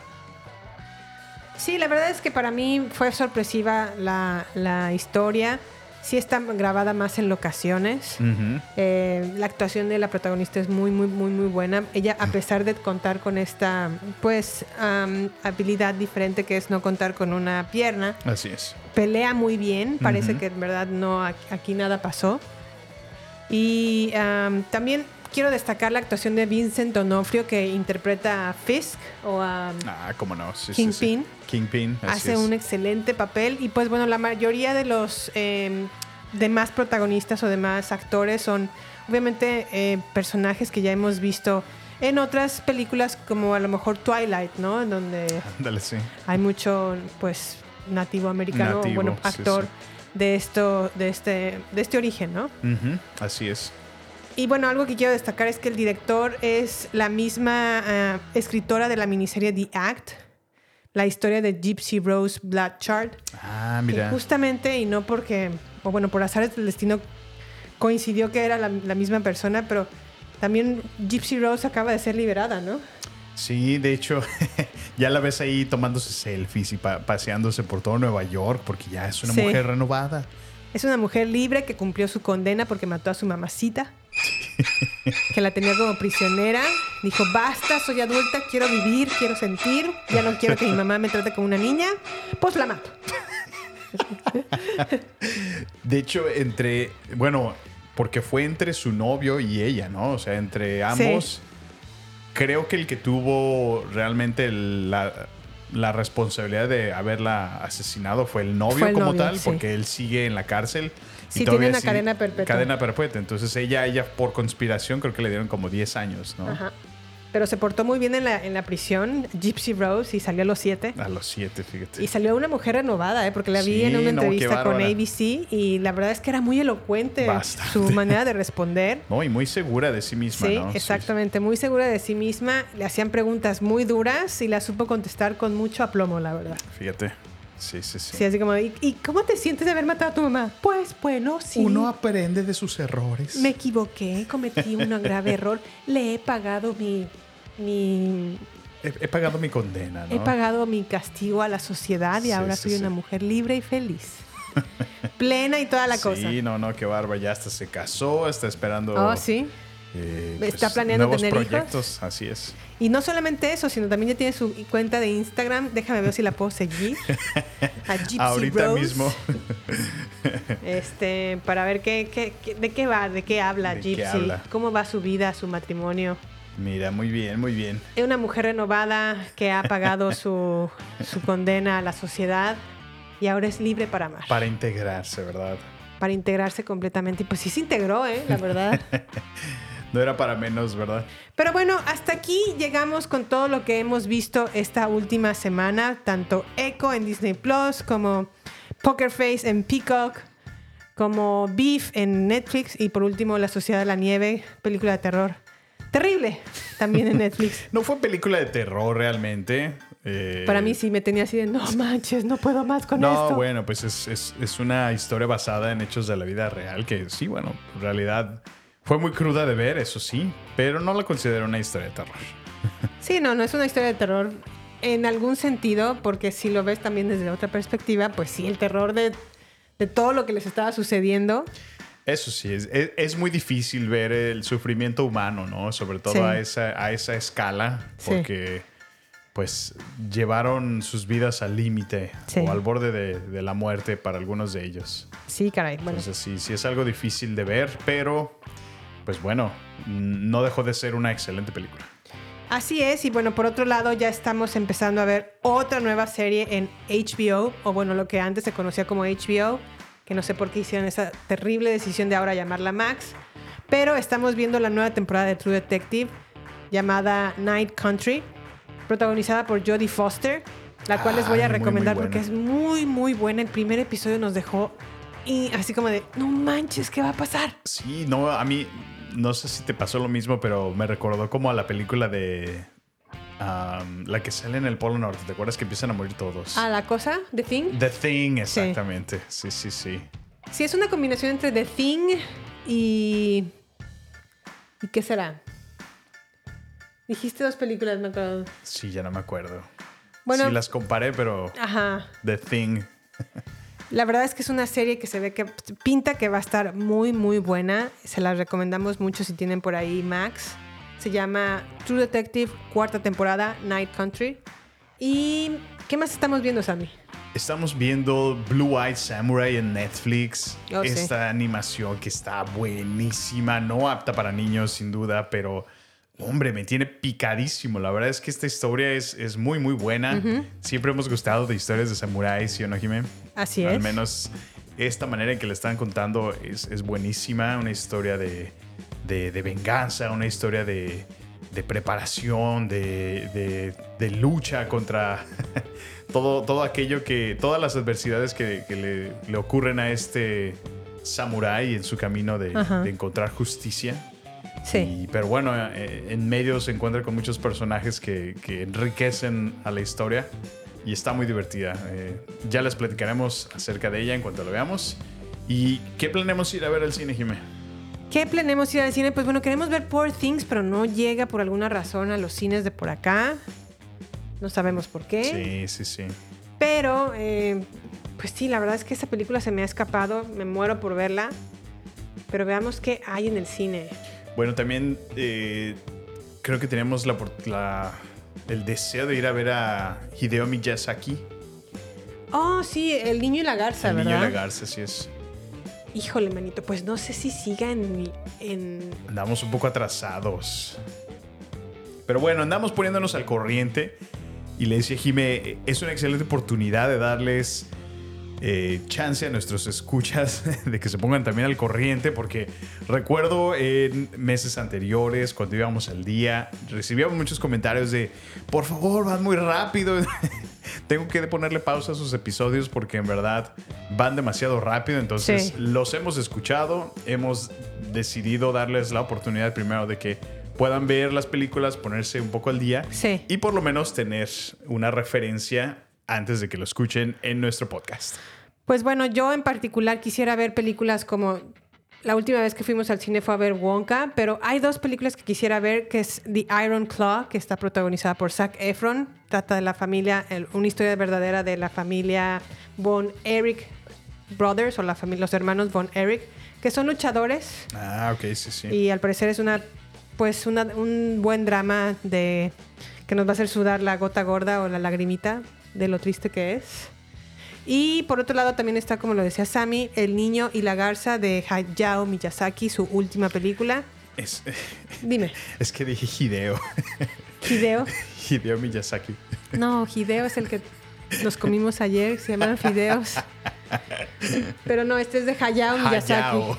Sí, la verdad es que para mí fue sorpresiva la, la historia. Sí está grabada más en locaciones. Eh, la actuación de la protagonista es muy, muy, muy, muy buena. Ella, a pesar de contar con esta, pues, am, habilidad diferente que es no contar con una pierna, Así es. pelea muy bien. Parece que en verdad no aquí, nada pasó. Y am, también quiero destacar la actuación de Vincent Donofrio que interpreta a Fisk o a Ah, cómo no. Sí, sí, sí. Kingpin. Kingpin. hace es. un excelente papel y pues bueno la mayoría de los eh, demás protagonistas o demás actores son obviamente eh, personajes que ya hemos visto en otras películas como a lo mejor Twilight no en donde sí. hay mucho pues nativo americano Nativo, bueno actor sí. de esto de este de este origen no Así es. Y bueno, algo que quiero destacar es que el director es la misma ah, escritora de la miniserie The Act, la historia de Gypsy Rose Bloodchart. Ah, mira. justamente, y no porque, o bueno, por azares del destino, coincidió que era la, la misma persona, pero también Gypsy Rose acaba de ser liberada, ¿no? Sí, de hecho, ya la ves ahí tomándose selfies y pa- paseándose por todo Nueva York porque ya es una Sí. mujer renovada. Es una mujer libre que cumplió su condena porque mató a su mamacita, que la tenía como prisionera. Dijo, basta, soy adulta, quiero vivir, quiero sentir, ya no quiero que mi mamá me trate como una niña, pues la mato. De hecho, entre, bueno, porque fue entre su novio y ella, ¿no? O sea, entre ambos, creo que el que tuvo realmente la, la responsabilidad de haberla asesinado fue el novio Fue el como novio, tal, sí. porque él sigue en la cárcel. Sí, tiene una cadena perpetua. Cadena perpetua. Entonces ella, ella por conspiración creo que le dieron como 10 años, ¿no? Ajá. Pero se portó muy bien en la, en la prisión, Gypsy Rose, y salió a los siete. A los siete, fíjate. Y salió una mujer renovada, ¿eh? porque la vi Sí, en una no, entrevista con. ABC y la verdad es que era muy elocuente Bastante. su manera de responder. No, y muy segura de sí misma, Sí, ¿no? exactamente, muy segura de sí misma. Le hacían preguntas muy duras y la supo contestar con mucho aplomo, la verdad. Sí, fíjate. Sí, sí, sí. Sí, así como, ¿y, y cómo te sientes de haber matado a tu mamá? Pues bueno, sí. Uno aprende de sus errores. Me equivoqué, cometí un grave error. Le he pagado mi, mi He, he pagado mi condena, ¿no? he pagado mi castigo a la sociedad y Sí, ahora sí, soy sí. una mujer libre y feliz. Plena y toda la cosa. Sí, no, no, qué bárbara. Ya hasta se casó, está esperando. Oh, sí. Eh, Está planeando nuevos tener hijos. así es. Y no solamente eso, sino también ya tiene su cuenta de Instagram. Déjame ver si la puedo seguir. A Gypsy Ahorita Rose. mismo. Este, para ver qué, qué- qué- de qué va, de qué habla ¿De qué Gypsy, habla? cómo va su vida, su matrimonio. Mira, muy bien, muy bien. Es una mujer renovada que ha pagado su, su condena a la sociedad y ahora es libre para amar, Para integrarse, ¿verdad? para integrarse completamente. Y pues sí se integró, ¿eh? La verdad. No era para menos, ¿verdad? Pero bueno, hasta aquí llegamos con todo lo que hemos visto esta última semana, tanto Echo en Disney Plus como Poker Face en Peacock, como Beef en Netflix y por último La Sociedad de la Nieve, película de terror. Terrible, también en Netflix. No fue película de terror realmente. eh, Para mí sí me tenía así de, no manches, no puedo más con No, esto. bueno, pues es, es- es una historia basada en hechos de la vida real que sí, bueno, en realidad fue muy cruda de ver, eso sí, pero no la considero una historia de terror. Sí, no, no es una historia de terror en algún sentido, porque si lo ves también desde otra perspectiva, pues sí, el terror de, de todo lo que les estaba sucediendo. Eso sí, es, es- es muy difícil ver el sufrimiento humano, ¿no? Sobre todo Sí. a, esa, a esa escala, Sí. porque pues llevaron sus vidas al límite Sí. o al borde de, de la muerte para algunos de ellos. Sí, caray. Bueno, Entonces sí, sí es algo difícil de ver, pero pues bueno, no dejó de ser una excelente película. así es. Y bueno, por otro lado, ya estamos empezando a ver otra nueva serie en HBO, o bueno, lo que antes se conocía como HBO, que no sé por qué hicieron esa terrible decisión de ahora llamarla Max. Pero estamos viendo la nueva temporada de True Detective llamada Night Country, protagonizada por Jodie Foster, la cual les voy a Ay, muy, muy recomendar porque es muy, muy buena. El primer episodio nos dejó y así como de, no manches, ¿qué va a pasar? Sí, no, a mí no sé si te pasó lo mismo, pero me recordó como a la película de la que sale en el Polo Norte. ¿Te acuerdas que empiezan a morir todos? ¿A la cosa? ¿The Thing? The Thing, exactamente. Sí, sí, sí. Sí, es una combinación entre The Thing y. ¿Y qué será? Dijiste dos películas, me acuerdo. Sí, ya no me acuerdo. Bueno. sí, las comparé, pero Ajá. The Thing. La verdad es que es una serie que se ve que pinta que va a estar muy, muy buena. Se la recomendamos mucho si tienen por ahí Max. Se llama True Detective, cuarta temporada, Night Country. ¿Y qué más estamos viendo, Sammy? Estamos viendo Blue Eyed Samurai en Netflix. Oh, sí. Esta animación que está buenísima, no apta para niños sin duda, pero hombre, me tiene picadísimo. La verdad es que esta historia es, es muy, muy buena. Siempre hemos gustado de historias de samuráis, ¿sí o no, Jimé? Así Al es. menos esta manera en que le están contando es, es buenísima. Una historia de, de- de venganza, una historia de, de preparación, de, de- lucha contra todo, todo aquello que, todas las adversidades que, que le, le ocurren a este samurái en su camino de encontrar justicia. Sí. Y- pero bueno, eh, en medio se encuentra con muchos personajes que, que enriquecen a la historia y está muy divertida. Eh, ya les platicaremos acerca de ella en cuanto lo veamos. ¿Y qué planeamos ir a ver al cine, Jimé? ¿Qué planeamos ir al cine? Pues bueno, queremos ver Poor Things, pero no llega por alguna razón a los cines de por acá. No sabemos por qué. Sí, sí, sí. Pero, eh, pues sí, la verdad es que esa película se me ha escapado. Me muero por verla. Pero veamos qué hay en el cine. Bueno, también eh, creo que tenemos la, la- el deseo de ir a ver a Hideo Miyazaki. Oh, sí, El Niño y la Garza, el ¿verdad? niño de la garza, así es. Híjole, manito, pues no sé si siga en... en... Andamos un poco atrasados. Pero bueno, andamos poniéndonos al corriente. Y le decía Jime, es una excelente oportunidad de darles eh, chance a nuestros escuchas de que se pongan también al corriente, porque recuerdo en meses anteriores, cuando íbamos al día, recibíamos muchos comentarios de, por favor, van muy rápido. Tengo que ponerle pausa a sus episodios porque en verdad van demasiado rápido. Entonces Sí. los hemos escuchado, hemos decidido darles la oportunidad primero de que puedan ver las películas, ponerse un poco al día Sí. y por lo menos tener una referencia antes de que lo escuchen en nuestro podcast. Pues bueno, yo en particular quisiera ver películas como la última vez que fuimos al cine fue a ver Wonka, pero hay dos películas que quisiera ver, que es The Iron Claw, que está protagonizada por Zac Efron, trata de la familia, el- una historia verdadera de la familia Von Eric Brothers o la familia, los hermanos Von Eric, que son luchadores Ah, ok, sí, sí. y al parecer es una, pues una- un buen drama de que nos va a hacer sudar la gota gorda o la lagrimita de lo triste que es. Y por otro lado también está, como lo decía Sammy, El niño y la garza de Hayao Miyazaki, su última película. Es, Dime, es que dije Hideo. Hideo. Hideo Miyazaki. No, Hideo es el que nos comimos ayer, se llaman fideos. Pero no, este es de Hayao Miyazaki, Hayao.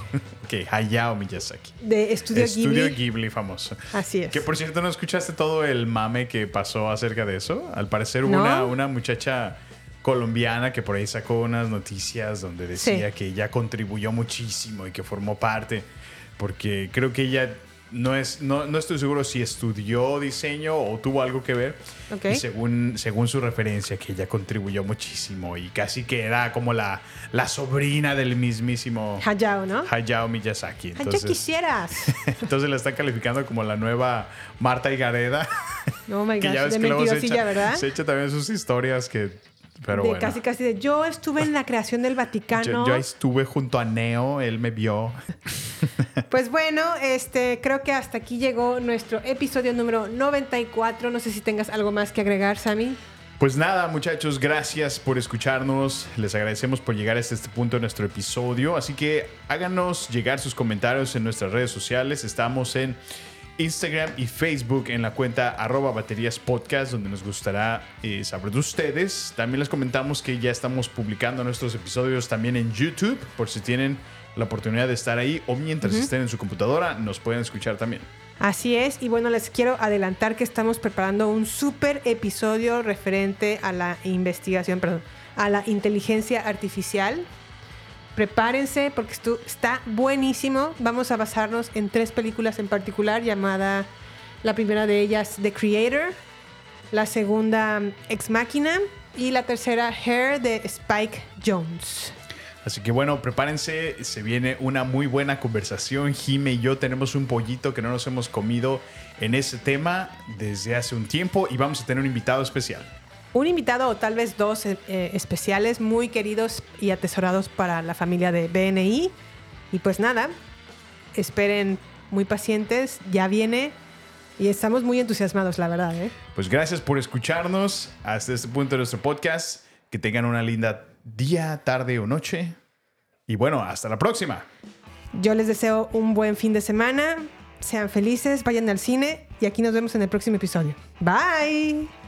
Ok, Hayao Miyazaki. de Estudio Estudio Ghibli. Ghibli famoso. Así es. Que por cierto, ¿no escuchaste todo el mame que pasó acerca de eso? Al parecer hubo No. una, una muchacha colombiana que por ahí sacó unas noticias donde decía Sí. que ella contribuyó muchísimo y que formó parte, porque creo que ella no es, no, no estoy seguro si estudió diseño o tuvo algo que ver. Ok. Y según, según su referencia, que ella contribuyó muchísimo y casi que era como la, la sobrina del mismísimo Hayao, ¿no? Hayao Miyazaki. Ay, Entonces, quisieras. entonces la están calificando como la nueva Marta Higareda. Oh my que gosh, ya ves de que luego se echa, ¿verdad? se echa también sus historias que... Pero de bueno. casi casi de yo estuve en la creación del Yo, Vaticano. yo estuve junto a Neo, él me vio. Pues bueno, este creo que hasta aquí llegó nuestro episodio número 94. No sé si tengas algo más que agregar, Sammy. Pues nada, muchachos, gracias por escucharnos. Les agradecemos por llegar hasta este punto de nuestro episodio. Así que háganos llegar sus comentarios en nuestras redes sociales. Estamos en Instagram y Facebook en la cuenta arroba baterías podcast, donde nos gustará eh, saber de ustedes. También les comentamos que ya estamos publicando nuestros episodios también en YouTube, por si tienen la oportunidad de estar ahí o mientras estén en su computadora, nos pueden escuchar también. Así es, y bueno, les quiero adelantar que estamos preparando un súper episodio referente a la investigación, perdón, a la inteligencia artificial. Prepárense porque esto está buenísimo. Vamos a basarnos en tres películas en particular, llamada la primera de ellas The Creator, la segunda Ex Machina y la tercera Hair de Spike Jones. Así que bueno, prepárense, se viene una muy buena conversación. Jime y yo tenemos un pollito que no nos hemos comido en ese tema desde hace un tiempo y vamos a tener un invitado especial. Un invitado o tal vez dos eh, eh, especiales muy queridos y atesorados para la familia de BNI. Y pues nada, esperen muy pacientes, ya viene y estamos muy entusiasmados, la verdad. ¿eh? Pues gracias por escucharnos hasta este punto de nuestro podcast. Que tengan una linda día, tarde o noche. Y bueno, hasta la próxima. Yo les deseo un buen fin de semana, sean felices, vayan al cine y aquí nos vemos en el próximo episodio. Bye.